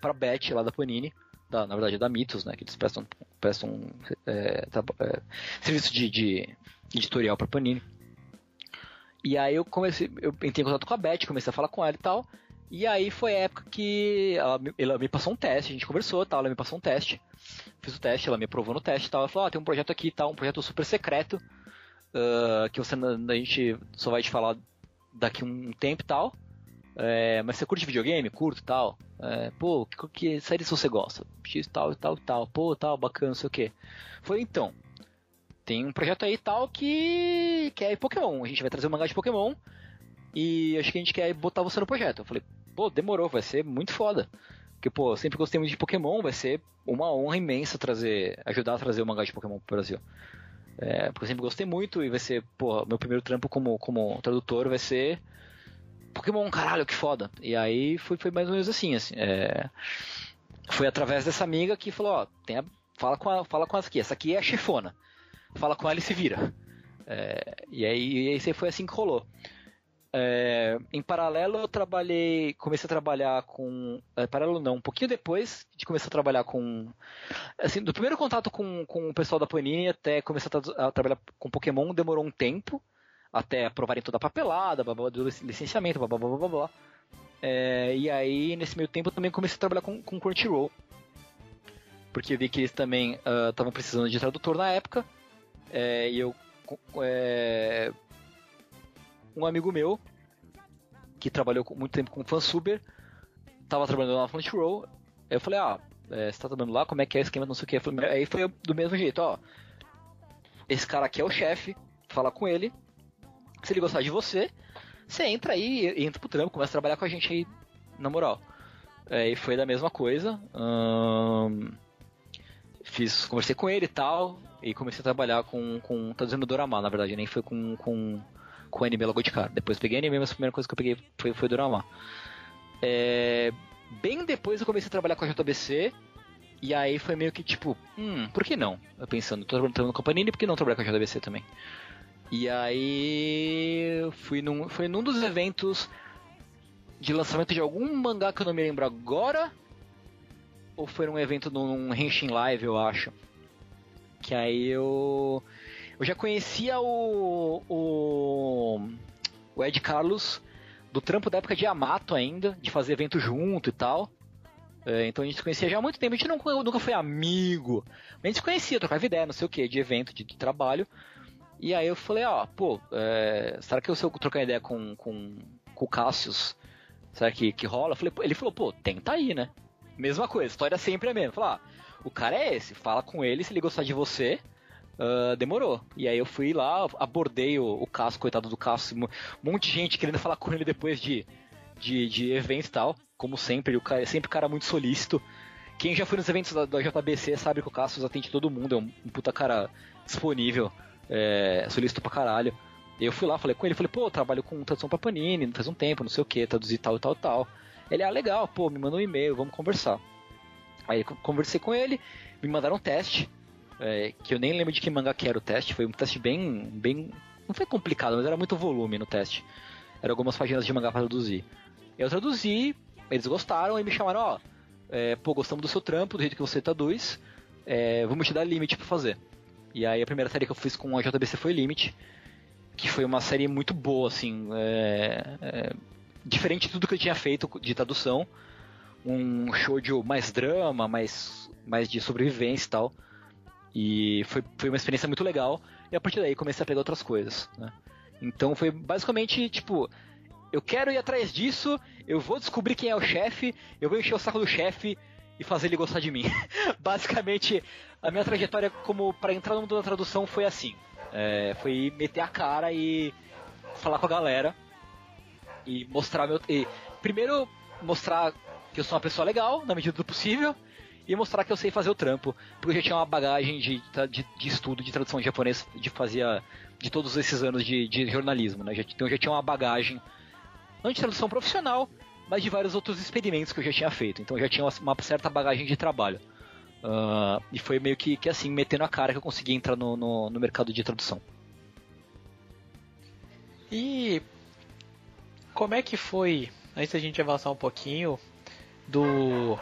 pra Beth lá da Panini. Da, na verdade, da Mitos, né? Que eles prestam, prestam é, é, serviço de, de editorial pra Panini. E aí eu comecei, eu entrei em contato com a Beth, comecei a falar com ela e tal. E aí foi a época que ela, ela me passou um teste, a gente conversou tal, ela me passou um teste. Fiz o teste, ela me aprovou no teste tal. Ela falou, ah, tem um projeto aqui tal, um projeto super secreto. Uh, que você, a gente só vai te falar daqui um tempo e tal. É, mas você curte videogame? Curto tal. É, pô, que, que séries você gosta? X tal tal tal. Pô, tal, bacana, não sei o que. Foi então. Tem um projeto aí tal que, que é Pokémon. A gente vai trazer um mangá de Pokémon. E acho que a gente quer botar você no projeto. Eu falei, pô, demorou, vai ser muito foda. Porque, pô, sempre gostei muito de Pokémon, vai ser uma honra imensa trazer, ajudar a trazer o mangá de Pokémon pro Brasil. É, porque eu sempre gostei muito e vai ser, pô, meu primeiro trampo como, como tradutor vai ser Pokémon, caralho, que foda. E aí foi, foi mais ou menos assim, assim. É, foi através dessa amiga que falou, ó, tem a, fala com a, fala com essa aqui, essa aqui é a chefona. Fala com ela e se vira. É, e aí, e aí foi assim que rolou. É, em paralelo eu trabalhei, comecei a trabalhar com, é, paralelo não, um pouquinho depois de começar a trabalhar com, assim, do primeiro contato com, com o pessoal da Panini até começar a, a trabalhar com Pokémon demorou um tempo, até aprovarem toda a papelada, blá, blá, do licenciamento, blá blá blá blá blá. É, e aí nesse meio tempo eu também comecei a trabalhar com, com Crunchyroll, porque vi que eles também estavam uh, precisando de tradutor na época, é, e eu é, um amigo meu, que trabalhou muito tempo com Fansuber, tava trabalhando lá na Crunchyroll, aí eu falei, ah, é, você tá trabalhando lá, como é que é o esquema, não sei o que. Falei, aí foi do mesmo jeito, ó, esse cara aqui é o chefe, fala com ele, se ele gostar de você, você entra aí, entra pro trampo, começa a trabalhar com a gente aí, na moral. É, e foi da mesma coisa. Hum, fiz, conversei com ele e tal, e comecei a trabalhar com, com tá dizendo Dorama, na verdade, nem foi com, com com anime logo de cara. Depois peguei anime, mas a primeira coisa que eu peguei foi, foi Dorama. É, bem depois eu comecei a trabalhar com a JBC, e aí foi meio que tipo, hum, por que não? Eu pensando, tô trabalhando com a Panini, por que não trabalhar com a JBC também? E aí fui num, foi num dos eventos de lançamento de algum mangá que eu não me lembro agora, ou foi num evento num Henshin Live, eu acho. Que aí eu eu já conhecia o, o, o Ed Carlos do trampo da época de Yamato ainda, de fazer evento junto e tal. É, então a gente se conhecia já há muito tempo, a gente não, nunca foi amigo. A gente se conhecia, trocava ideia, não sei o que, de evento, de, de, trabalho. E aí eu falei, ó, pô, é, será que eu, se eu trocar ideia com, com, com o Cassius, será que, que rola? Falei, ele falou, pô, tenta aí, né? Mesma coisa, história sempre é a mesma. Falar, ah, o cara é esse, fala com ele, se ele gostar de você, Uh, demorou. E aí eu fui lá, abordei o, o Cássio, coitado do Cássio, um monte de gente querendo [LAUGHS] falar com ele depois de, de, de evento e tal. Como sempre, o cara, sempre um cara muito solícito. Quem já foi nos eventos da, da JBC sabe que o Cássio atende todo mundo, é um, um puta cara disponível, é, solícito pra caralho. Eu fui lá, falei com ele, falei, pô, eu trabalho com tradução pra Panini, faz um tempo, não sei o que, traduzir tal e tal tal. Ele, ah, legal, pô, me manda um e-mail, vamos conversar. Aí conversei com ele, me mandaram um teste, é, que eu nem lembro de que mangá que era o teste, foi um teste bem, bem. Não foi complicado, mas era muito volume no teste. Eram algumas páginas de mangá para traduzir. Eu traduzi, eles gostaram e me chamaram, ó, é, pô, gostamos do seu trampo, do jeito que você traduz, é, vamos te dar limite para fazer. E aí a primeira série que eu fiz com a JBC foi Limit, que foi uma série muito boa, assim, é, é, diferente de tudo que eu tinha feito de tradução, um show de mais drama, mais, mais de sobrevivência e tal. E foi, foi uma experiência muito legal. E a partir daí comecei a pegar outras coisas. Né? Então foi basicamente tipo: eu quero ir atrás disso, eu vou descobrir quem é o chefe, eu vou encher o saco do chefe e fazer ele gostar de mim. [LAUGHS] basicamente, a minha trajetória como para entrar no mundo da tradução foi assim: é, foi meter a cara e falar com a galera e mostrar meu. E, primeiro, mostrar que eu sou uma pessoa legal, na medida do possível, e mostrar que eu sei fazer o trampo, porque eu já tinha uma bagagem de, de, de estudo de tradução de japonês de fazia de todos esses anos de, de jornalismo, né? então eu já tinha uma bagagem não de tradução profissional, mas de vários outros experimentos que eu já tinha feito. Então eu já tinha uma, certa bagagem de trabalho. Uh, e foi meio que, que assim, metendo a cara que eu consegui entrar no, no, no mercado de tradução. E como é que foi, antes da gente avançar um pouquinho, do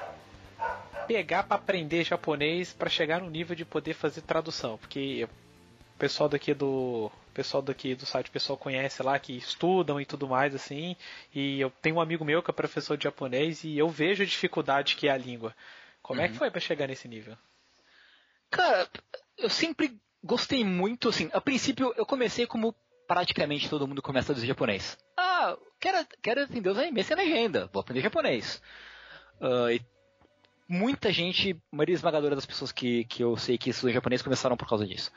pegar para aprender japonês para chegar no nível de poder fazer tradução? Porque o pessoal daqui do pessoal daqui do site, o pessoal conhece lá que estudam e tudo mais assim. E eu tenho um amigo meu que é professor de japonês e eu vejo a dificuldade que é a língua. Como uhum. é que uhum. foi para chegar nesse nível? Cara, eu sempre gostei muito assim. A princípio eu comecei como praticamente todo mundo começa a traduzir japonês. Ah, quero, quero entender os animes sem legenda, vou aprender japonês. Uh, e muita gente, a maioria esmagadora das pessoas que, que eu sei que estudam japonês começaram por causa disso.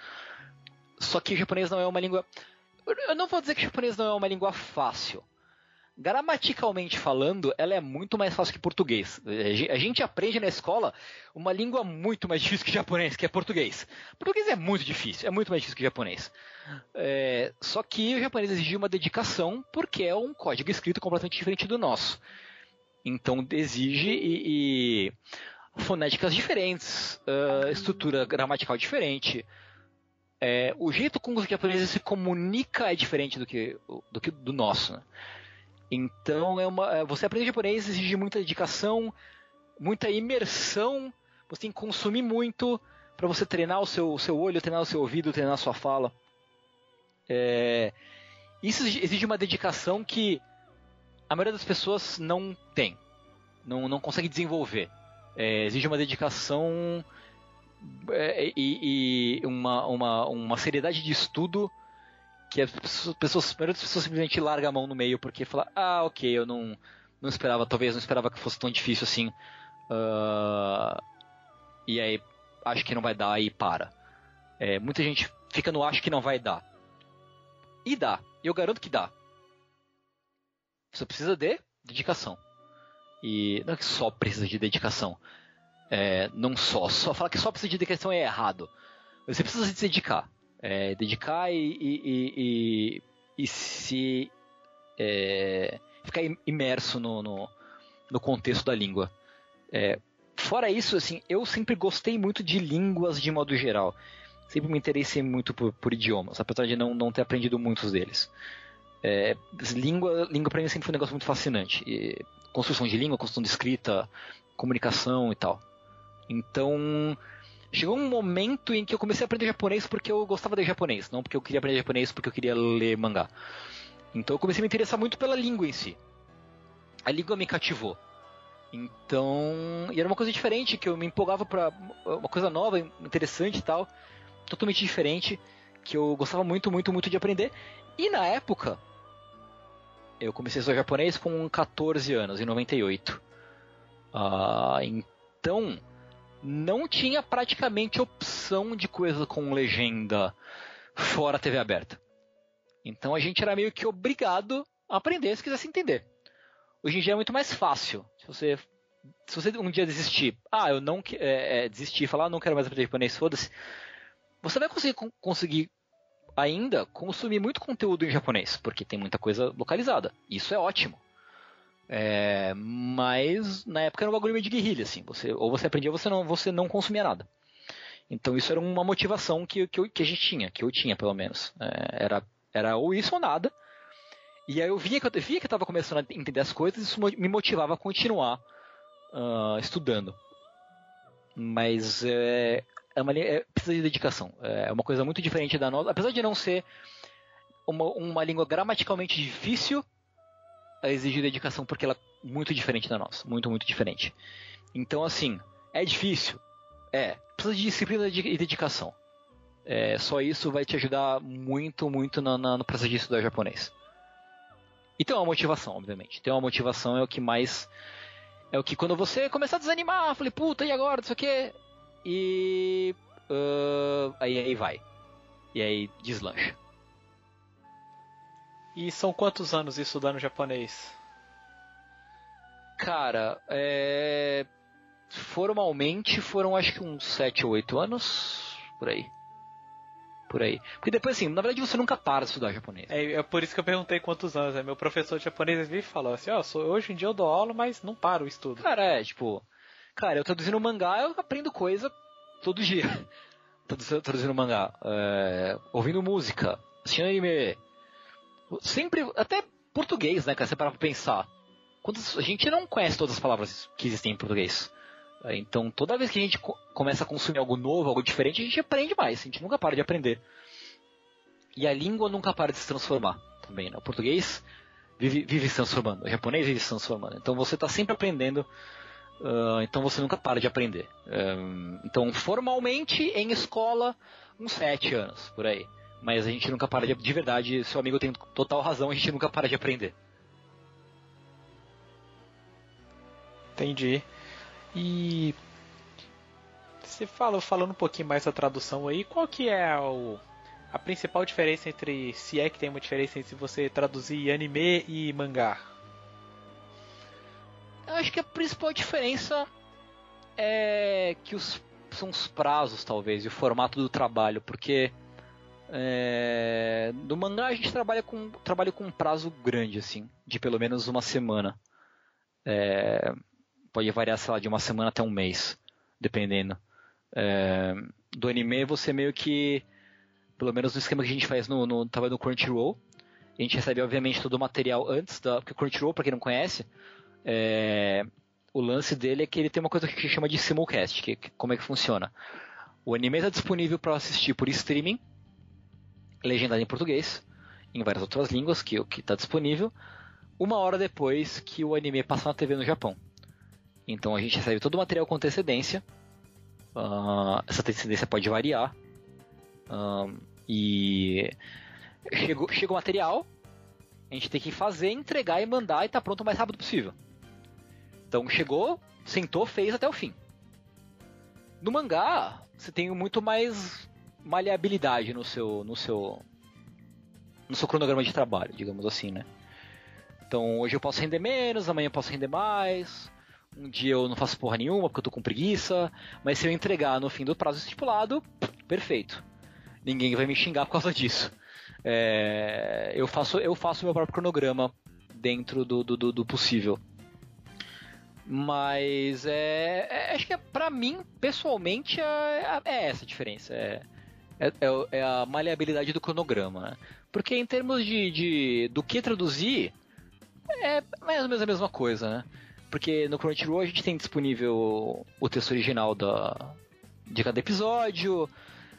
Só que o japonês não é uma língua. Eu não vou dizer que o japonês não é uma língua fácil. Gramaticalmente falando, ela é muito mais fácil que português. A gente aprende na escola uma língua muito mais difícil que japonês, que é português. Português é muito difícil, é muito mais difícil que japonês. É, só que o japonês exige uma dedicação porque é um código escrito completamente diferente do nosso. Então exige e, e fonéticas diferentes, uh, estrutura gramatical diferente, é, o jeito como os japoneses se comunica é diferente do que do, que, do nosso. Né? Então é uma, é, você aprender japonês exige muita dedicação, muita imersão. Você tem que consumir muito para você treinar o seu, o seu olho, treinar o seu ouvido, treinar a sua fala. É, isso exige uma dedicação que a maioria das pessoas não tem, não, não consegue desenvolver. É, exige uma dedicação é, e, e uma, uma, uma seriedade de estudo que as pessoas, a maioria das pessoas simplesmente larga a mão no meio porque fala, ah, ok, eu não, não esperava, talvez não esperava que fosse tão difícil assim. Uh, e aí acho que não vai dar e para. É, muita gente fica no acho que não vai dar. E dá. Eu garanto que dá. Você precisa de dedicação. E não é que só precisa de dedicação. É, não só. Só falar que só precisa de dedicação é errado. Você precisa se dedicar. É, dedicar e, e, e, e se é, ficar imerso no, no, no, contexto da língua. É, fora isso, assim, eu sempre gostei muito de línguas de modo geral. Sempre me interessei muito por, por idiomas, apesar de não, não ter aprendido muitos deles. É, língua, língua para mim sempre foi um negócio muito fascinante. E, construção de língua, construção de escrita, comunicação e tal. Então, chegou um momento em que eu comecei a aprender japonês porque eu gostava de japonês, não porque eu queria aprender japonês porque eu queria ler mangá. Então eu comecei a me interessar muito pela língua em si. A língua me cativou. Então, e era uma coisa diferente que eu me empolgava para uma coisa nova, interessante e tal, totalmente diferente, que eu gostava muito, muito, muito de aprender. E na época, eu comecei a estudar japonês com 14 anos, em 98. Ah, então, não tinha praticamente opção de coisa com legenda fora a TV aberta. Então a gente era meio que obrigado a aprender se quisesse entender. Hoje em dia é muito mais fácil. Se você, se você um dia desistir, ah, eu não é, é, desistir, falar, ah, não quero mais aprender japonês, foda-se, você vai conseguir, conseguir ainda consumir muito conteúdo em japonês, porque tem muita coisa localizada. Isso é ótimo. É, mas na época era um bagulho meio de guerrilha, assim. Você, ou você aprendia ou você não, você não consumia nada. Então isso era uma motivação que, que, eu, que a gente tinha, que eu tinha pelo menos. É, era, era ou isso ou nada. E aí eu via que eu, via que eu estava começando a entender as coisas e isso me motivava a continuar uh, estudando. Mas é, é uma, é, precisa de dedicação. É uma coisa muito diferente da nossa. Apesar de não ser uma, uma língua gramaticalmente difícil, a exigir dedicação porque ela é muito diferente da nossa, muito, muito diferente. Então, assim, é difícil? É. Precisa de disciplina e dedicação. É, só isso vai te ajudar muito, muito no, processo de estudar japonês. E tem uma motivação, obviamente. Tem uma motivação é o que mais. É o que quando você começar a desanimar, falei, puta, e agora? Isso aqui. E. Uh, aí, aí vai. E aí deslancha. E são quantos anos estudando japonês? Cara, é... formalmente foram acho que uns 7 ou 8 anos, por aí. Por aí. Porque depois, assim, na verdade você nunca para de estudar japonês. É, é por isso que eu perguntei quantos anos. Né? Meu professor de japonês me falou assim: ó, oh, hoje em dia eu dou aula, mas não paro o estudo. Cara, é, tipo. Cara, eu traduzindo mangá, eu aprendo coisa todo dia. [LAUGHS] traduzindo mangá. É, ouvindo música, assistindo anime. Sempre, até português, né, cara? Você parar pra pensar. Quantas, a gente não conhece todas as palavras que existem em português. É, então, toda vez que a gente começa a consumir algo novo, algo diferente, a gente aprende mais. A gente nunca para de aprender. E a língua nunca para de se transformar também. Né? O português vive, vive se transformando, o japonês vive se transformando. Então, você está sempre aprendendo. Uh, então, você nunca para de aprender. Um, então, formalmente, em escola, uns sete anos, por aí. Mas a gente nunca para de, de verdade, seu amigo tem total razão, a gente nunca para de aprender. Entendi. E você fala, falando um pouquinho mais da tradução aí, qual que é o, a principal diferença entre, se é que tem uma diferença entre você traduzir anime e mangá? Eu acho que a principal diferença é que os, são os prazos, talvez, e o formato do trabalho, porque é, no mangá a gente trabalha com, trabalha com um prazo grande, assim, de pelo menos uma semana. É, pode variar, sei lá, de uma semana até um mês, dependendo. É, do anime você meio que, pelo menos no esquema que a gente faz no, no, no Crunchyroll, a gente recebe obviamente todo o material antes da. Porque Crunchyroll, pra quem não conhece, é, o lance dele é que ele tem uma coisa que chama de simulcast, que, que como é que funciona. O anime está disponível para assistir por streaming legendado em português, em várias outras línguas que está disponível, uma hora depois que o anime passa na TV no Japão. Então a gente recebe todo o material com antecedência. Uh, essa antecedência pode variar. Uh, e chega o material, a gente tem que fazer, entregar e mandar e tá pronto o mais rápido possível. Então chegou, sentou, fez até o fim. No mangá, você tem muito mais maleabilidade no seu no seu no seu cronograma de trabalho, digamos assim, né? Então hoje eu posso render menos, amanhã eu posso render mais. Um dia eu não faço porra nenhuma porque eu tô com preguiça, mas se eu entregar no fim do prazo estipulado, perfeito. Ninguém vai me xingar por causa disso. É, eu faço eu faço meu próprio cronograma dentro do, do, do possível. Mas é, é, acho que é, pra mim, pessoalmente, é, é essa a diferença. É, é, é, é, a maleabilidade do cronograma. Né? Porque em termos de, de do que traduzir, é mais ou menos a mesma coisa, né? Porque no Crunchyroll a gente tem disponível o texto original da, de cada episódio.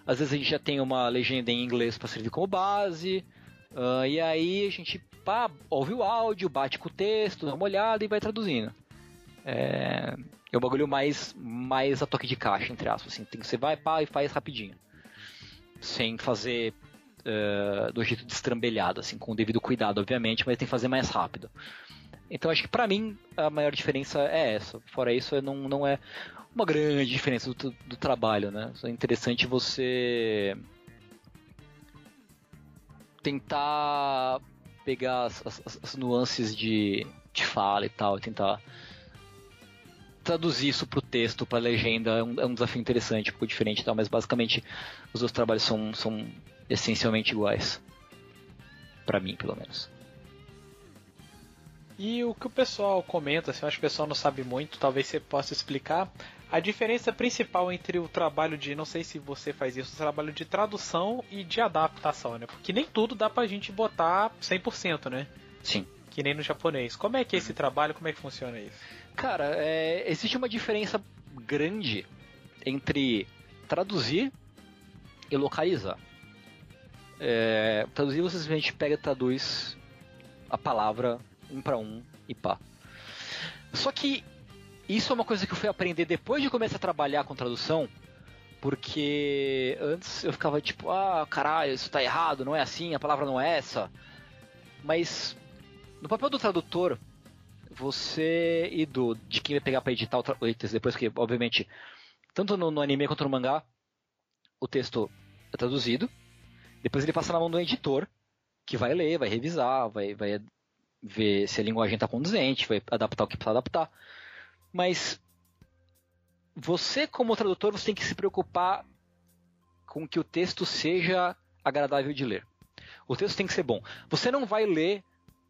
Às vezes a gente já tem uma legenda em inglês para servir como base. Uh, e aí a gente pá, ouve o áudio, bate com o texto, dá uma olhada e vai traduzindo. É, é um bagulho mais, mais a toque de caixa, entre aspas. Assim. Tem, você vai pá, e faz rapidinho sem fazer uh, do jeito destrambelhado, assim, com o devido cuidado, obviamente, mas tem que fazer mais rápido. Então acho que para mim a maior diferença é essa. Fora isso, não, não é uma grande diferença do, do trabalho, né? É interessante você tentar pegar as, as, as nuances de, de fala e tal, e tentar traduzir isso pro texto, pra legenda, é um, é um desafio interessante, um pouco diferente e tal, mas basicamente os dois trabalhos são, são essencialmente iguais. para mim, pelo menos. E o que o pessoal comenta, assim, acho que o pessoal não sabe muito, talvez você possa explicar a diferença principal entre o trabalho de, não sei se você faz isso, o trabalho de tradução e de adaptação, né? Porque nem tudo dá pra gente botar 100%, né? Sim. Que nem no japonês. Como é que é esse trabalho, como é que funciona isso? Cara, é, existe uma diferença grande entre traduzir e localizar. É, traduzir você simplesmente pega e traduz a palavra um para um e pá. Só que isso é uma coisa que eu fui aprender depois de começar a trabalhar com tradução, porque antes eu ficava tipo, ah, caralho, isso tá errado, não é assim, a palavra não é essa. Mas no papel do tradutor, você e do de quem vai pegar para editar o texto depois que, obviamente, tanto no, no, anime quanto no mangá, o texto é traduzido. Depois ele passa na mão do editor, que vai ler, vai revisar, vai, vai ver se a linguagem está condizente, vai adaptar o que precisa adaptar. Mas você, como tradutor, você tem que se preocupar com que o texto seja agradável de ler. O texto tem que ser bom. Você não vai ler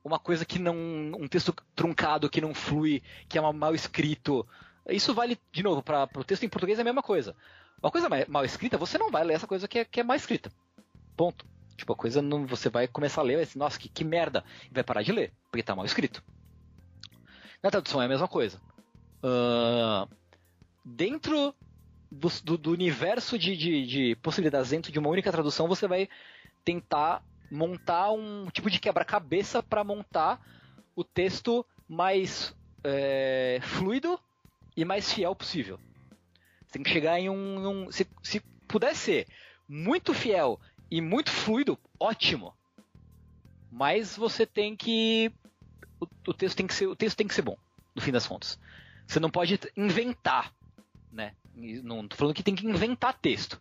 uma coisa que não. um texto truncado, que não flui, que é mal escrito. Isso vale, de novo, para o texto em português é a mesma coisa. Uma coisa mal escrita, você não vai ler essa coisa que é, que é mal escrita. Ponto. Tipo, a coisa não. Você vai começar a ler vai dizer, nossa, que, que merda. E vai parar de ler, porque está mal escrito. Na tradução é a mesma coisa. Uh, dentro do, do, do universo de, de, de, possibilidades dentro de uma única tradução, você vai tentar montar um tipo de quebra-cabeça para montar o texto mais é, fluido e mais fiel possível. Você tem que chegar em um. um se, se puder ser muito fiel e muito fluido, ótimo. Mas você tem que. O, o, texto tem que ser, o texto tem que ser bom, no fim das contas. Você não pode inventar, né? Não tô falando que tem que inventar texto.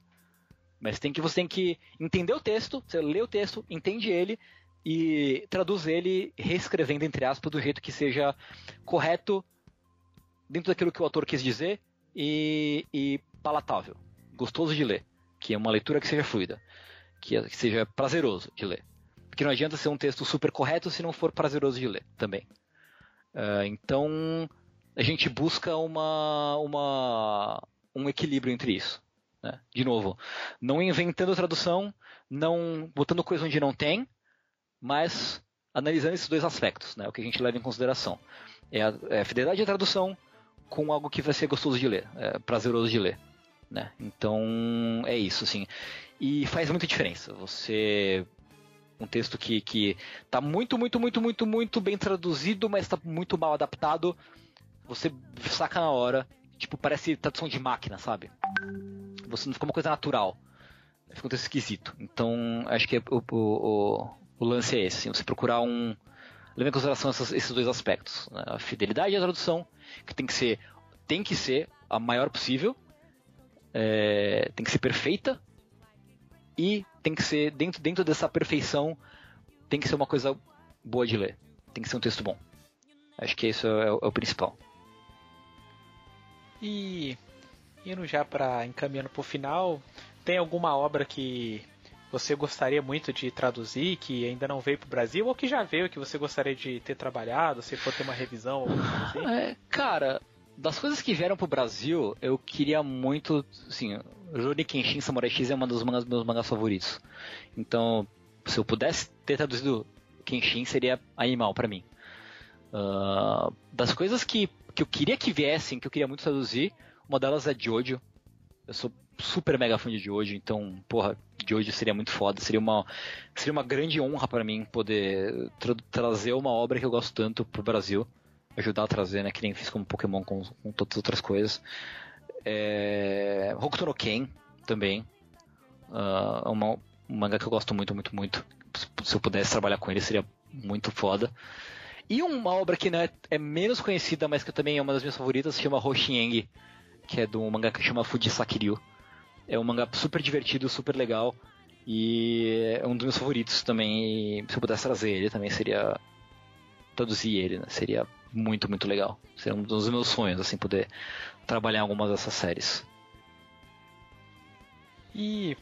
Mas tem que você tem que entender o texto, você lê o texto, entende ele e traduz ele reescrevendo entre aspas do jeito que seja correto dentro daquilo que o autor quis dizer e, e palatável, gostoso de ler, que é uma leitura que seja fluida, que, que seja prazeroso de ler. Porque não adianta ser um texto super correto se não for prazeroso de ler também. Uh, então a gente busca uma, uma, um equilíbrio entre isso. Né? De novo, não inventando tradução, não botando coisa onde não tem, mas analisando esses dois aspectos, né? o que a gente leva em consideração. É a, é a fidelidade da tradução com algo que vai ser gostoso de ler, é, prazeroso de ler. Né? Então é isso, assim. E faz muita diferença. Você um texto que, que tá muito, muito, muito, muito, muito bem traduzido, mas está muito mal adaptado, você saca na hora. Tipo, parece tradução de máquina, sabe? Você não fica uma coisa natural. Fica um texto esquisito. Então, acho que o, o, o, lance é esse. Assim, você procurar um. Levar em consideração essas, esses dois aspectos. Né? A fidelidade da tradução, que tem que ser, tem que ser a maior possível. É, tem que ser perfeita. E tem que ser, dentro, dentro dessa perfeição, tem que ser uma coisa boa de ler. Tem que ser um texto bom. Acho que isso é, é o principal. E indo já para encaminhando para o final, tem alguma obra que você gostaria muito de traduzir que ainda não veio para o Brasil ou que já veio que você gostaria de ter trabalhado, se for ter uma revisão? Assim? É, cara, das coisas que vieram para o Brasil, eu queria muito, assim, Rurouni Kenshin Samurai X é uma dos mangas, meus mangás favoritos. Então, se eu pudesse ter traduzido Kenshin, seria animal para mim. Uh, das coisas que que eu queria que viessem, que eu queria muito traduzir. Uma delas é Jojo. Eu sou super mega fã de Jojo, então, porra, Jojo seria muito foda. Seria uma, seria uma grande honra para mim poder tra trazer uma obra que eu gosto tanto pro Brasil. Ajudar a trazer, né? Que nem fiz com Pokémon, com, com todas as outras coisas. É... Hokuto no Ken também. Uh, é uma, um mangá que eu gosto muito, muito, muito. Se eu pudesse trabalhar com ele, seria muito foda. E uma obra que né, é menos conhecida, mas que também é uma das minhas favoritas, se chama Hoshieng, que é do mangá que chama Fujisakiryu. É um mangá super divertido, super legal. E é um dos meus favoritos também. Se eu pudesse trazer ele, também seria. traduzir ele, né? Seria muito, muito legal. Seria um dos meus sonhos, assim, poder trabalhar algumas dessas séries. E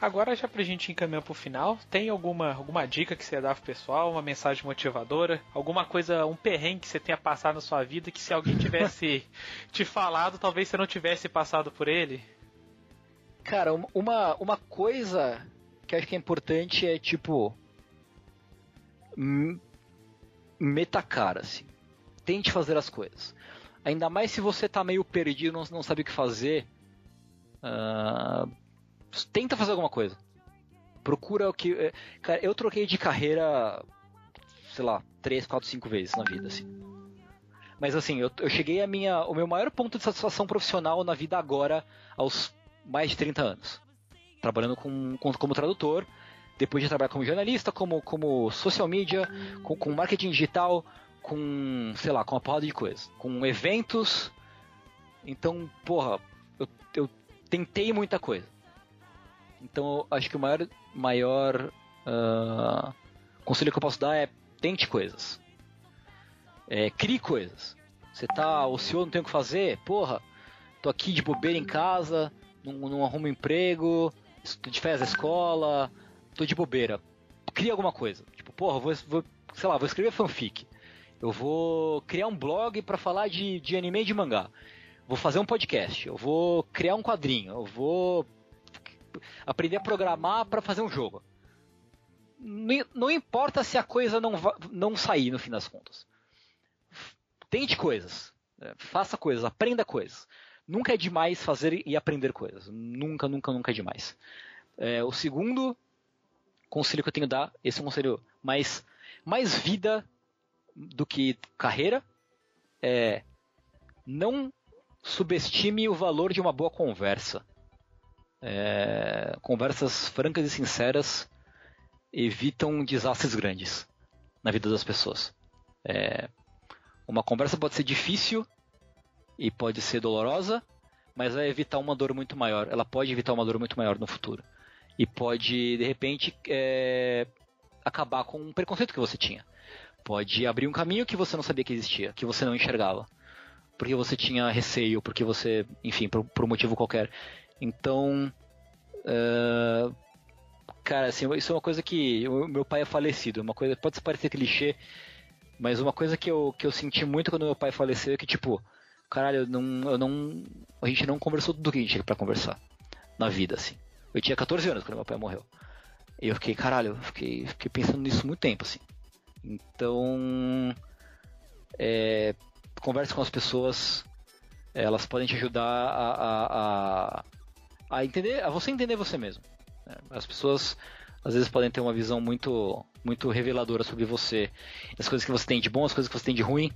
Agora, já pra gente encaminhar pro final, tem alguma, alguma dica que você dá pro pessoal, uma mensagem motivadora, alguma coisa, um perrengue que você tenha passado na sua vida que se alguém tivesse [LAUGHS] te falado, talvez você não tivesse passado por ele? Cara, uma, uma coisa que acho que é importante é tipo. Meta cara, assim. Tente fazer as coisas. Ainda mais se você tá meio perdido, não, não sabe o que fazer. Uh, tenta fazer alguma coisa. Procura o que. É, cara, eu troquei de carreira, sei lá, 3, 4, 5 vezes na vida, assim. Mas assim, eu, eu cheguei a minha. O meu maior ponto de satisfação profissional na vida agora, aos mais de 30 anos. Trabalhando com, com como tradutor, depois de trabalhar como jornalista, como, como social media, com, com marketing digital, com, sei lá, com uma porrada de coisas. Com eventos. Então, porra, eu, eu tentei muita coisa. Então, acho que o maior, maior uh, conselho que eu posso dar é tente coisas. É, crie coisas. Você tá ocioso, não tem o que fazer? Porra, tô aqui de bobeira em casa, não, não arrumo emprego, tô de férias da escola, tô de bobeira. Cria alguma coisa. Tipo, porra, vou, vou sei lá, vou escrever fanfic. Eu vou criar um blog para falar de, de anime e de mangá. Vou fazer um podcast. Eu vou criar um quadrinho. Eu vou aprender a programar para fazer um jogo. Não importa se a coisa não, não sair no fim das contas. Tente coisas. É, faça coisas. Aprenda coisas. Nunca é demais fazer e aprender coisas. Nunca, nunca, nunca é demais. É, o segundo conselho que eu tenho a dar, esse é um conselho mais, mais vida do que carreira, é não subestime o valor de uma boa conversa. É, conversas francas e sinceras evitam desastres grandes na vida das pessoas. É, uma conversa pode ser difícil e pode ser dolorosa, mas vai evitar uma dor muito maior. Ela pode evitar uma dor muito maior no futuro. E pode, de repente, é, acabar com um preconceito que você tinha. Pode abrir um caminho que você não sabia que existia, que você não enxergava. Porque você tinha receio, porque você, enfim, por, por um motivo qualquer. Então, uh, cara, assim, isso é uma coisa que o meu pai é falecido, uma coisa pode parecer clichê, mas uma coisa que eu, que eu senti muito quando meu pai faleceu é que tipo, caralho, eu não, eu não, a gente não conversou tudo que a gente tinha para conversar na vida, assim. Eu tinha 14 anos quando meu pai morreu. E eu fiquei, caralho, eu fiquei, fiquei pensando nisso muito tempo, assim. Então, é, converse com as pessoas, elas podem te ajudar a, a, a, a entender, a você entender você mesmo. Né? As pessoas às vezes podem ter uma visão muito, muito reveladora sobre você, as coisas que você tem de bom, as coisas que você tem de ruim,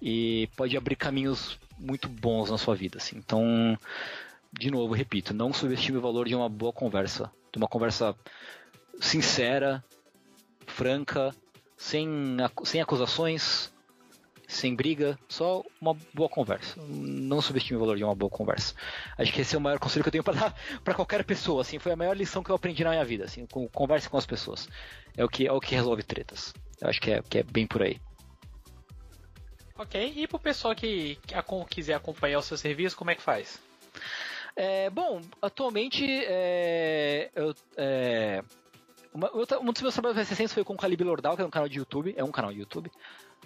e pode abrir caminhos muito bons na sua vida. Assim. Então, de novo, repito, não subestime o valor de uma boa conversa, de uma conversa sincera, franca, sem, sem acusações, sem briga, só uma boa conversa. Não subestime o valor de uma boa conversa. Acho que esse é o maior conselho que eu tenho para dar [LAUGHS] para qualquer pessoa. Assim, foi a maior lição que eu aprendi na minha vida. Assim, com, converse com as pessoas. É o que é o que resolve tretas. Eu acho que é, que é bem por aí. Ok, e pro pessoal que, que quiser acompanhar o seu serviço, como é que faz? É, bom, atualmente é, eu, é, uma, um dos meus trabalhos mais recentes foi com o Calibre Lordal, que é um canal de YouTube, é um canal de YouTube,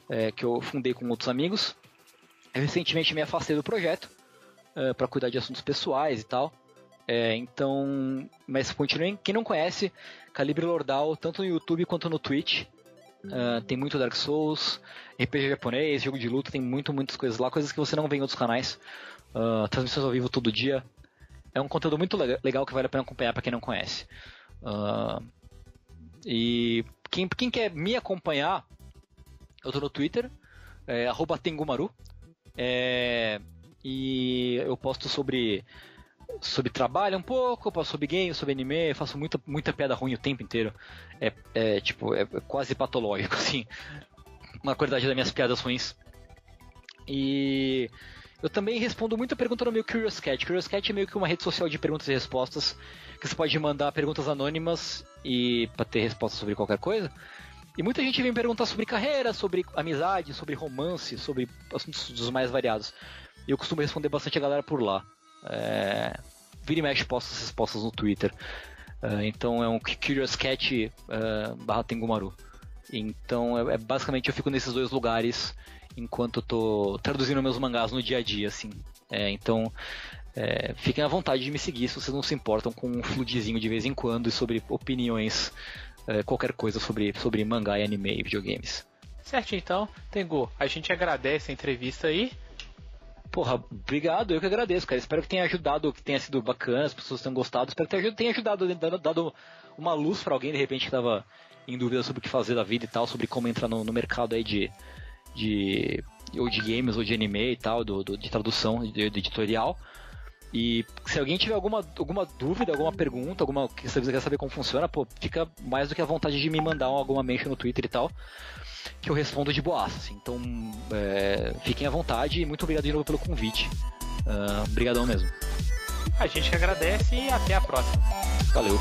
é, que eu fundei com outros amigos. Recentemente me afastei do projeto é, para cuidar de assuntos pessoais e tal. É, então, mas continuem. Quem não conhece, Calibre Lordal, tanto no YouTube quanto no Twitch. Uh, tem muito Dark Souls, RPG japonês, jogo de luta, tem muito, muitas coisas lá, coisas que você não vê em outros canais. Uh, transmissões ao vivo todo dia. É um conteúdo muito legal que vale a pena acompanhar para quem não conhece. Uh, e quem, quem quer me acompanhar, eu tô no Twitter, é, Tengumaru. É, e eu posto sobre sobre trabalho um pouco, posto sobre games, sobre anime, faço muita, muita piada ruim o tempo inteiro. É, é tipo, é quase patológico, [LAUGHS] assim. Uma qualidade das minhas piadas ruins. E eu também respondo muita pergunta no meu Curious Cat. Curious Cat é meio que uma rede social de perguntas e respostas que você pode mandar perguntas anônimas e para ter respostas sobre qualquer coisa. E muita gente vem perguntar sobre carreira, sobre amizade, sobre romance, sobre assuntos dos mais variados. E eu costumo responder bastante a galera por lá. É... Vira e mexe posta essas respostas no Twitter. Uh, então é um Curious Cat uh, barra Tengumaru. Então é, é, basicamente eu fico nesses dois lugares enquanto eu tô traduzindo meus mangás no dia a dia, assim. É, então é, fiquem à vontade de me seguir se vocês não se importam com um fludizinho de vez em quando e sobre opiniões, é, qualquer coisa sobre, sobre mangá e anime e videogames. Certo, então, Tengu, a gente agradece a entrevista aí. Porra, obrigado, eu que agradeço, cara. Espero que tenha ajudado, que tenha sido bacana, as pessoas tenham gostado. Espero que tenha ajudado, dado uma luz para alguém de repente que tava em dúvida sobre o que fazer da vida e tal, sobre como entrar no, no mercado aí de, de. ou de games ou de anime e tal, do, do de tradução, de, de editorial. E se alguém tiver alguma, alguma dúvida, alguma pergunta, alguma que você quer saber como funciona, pô, fica mais do que à vontade de me mandar alguma mention no Twitter e tal, que eu respondo de boaça. Assim. Então, é, fiquem à vontade e muito obrigado de novo pelo convite. Uh, obrigadão mesmo. A gente agradece e até a próxima. Valeu.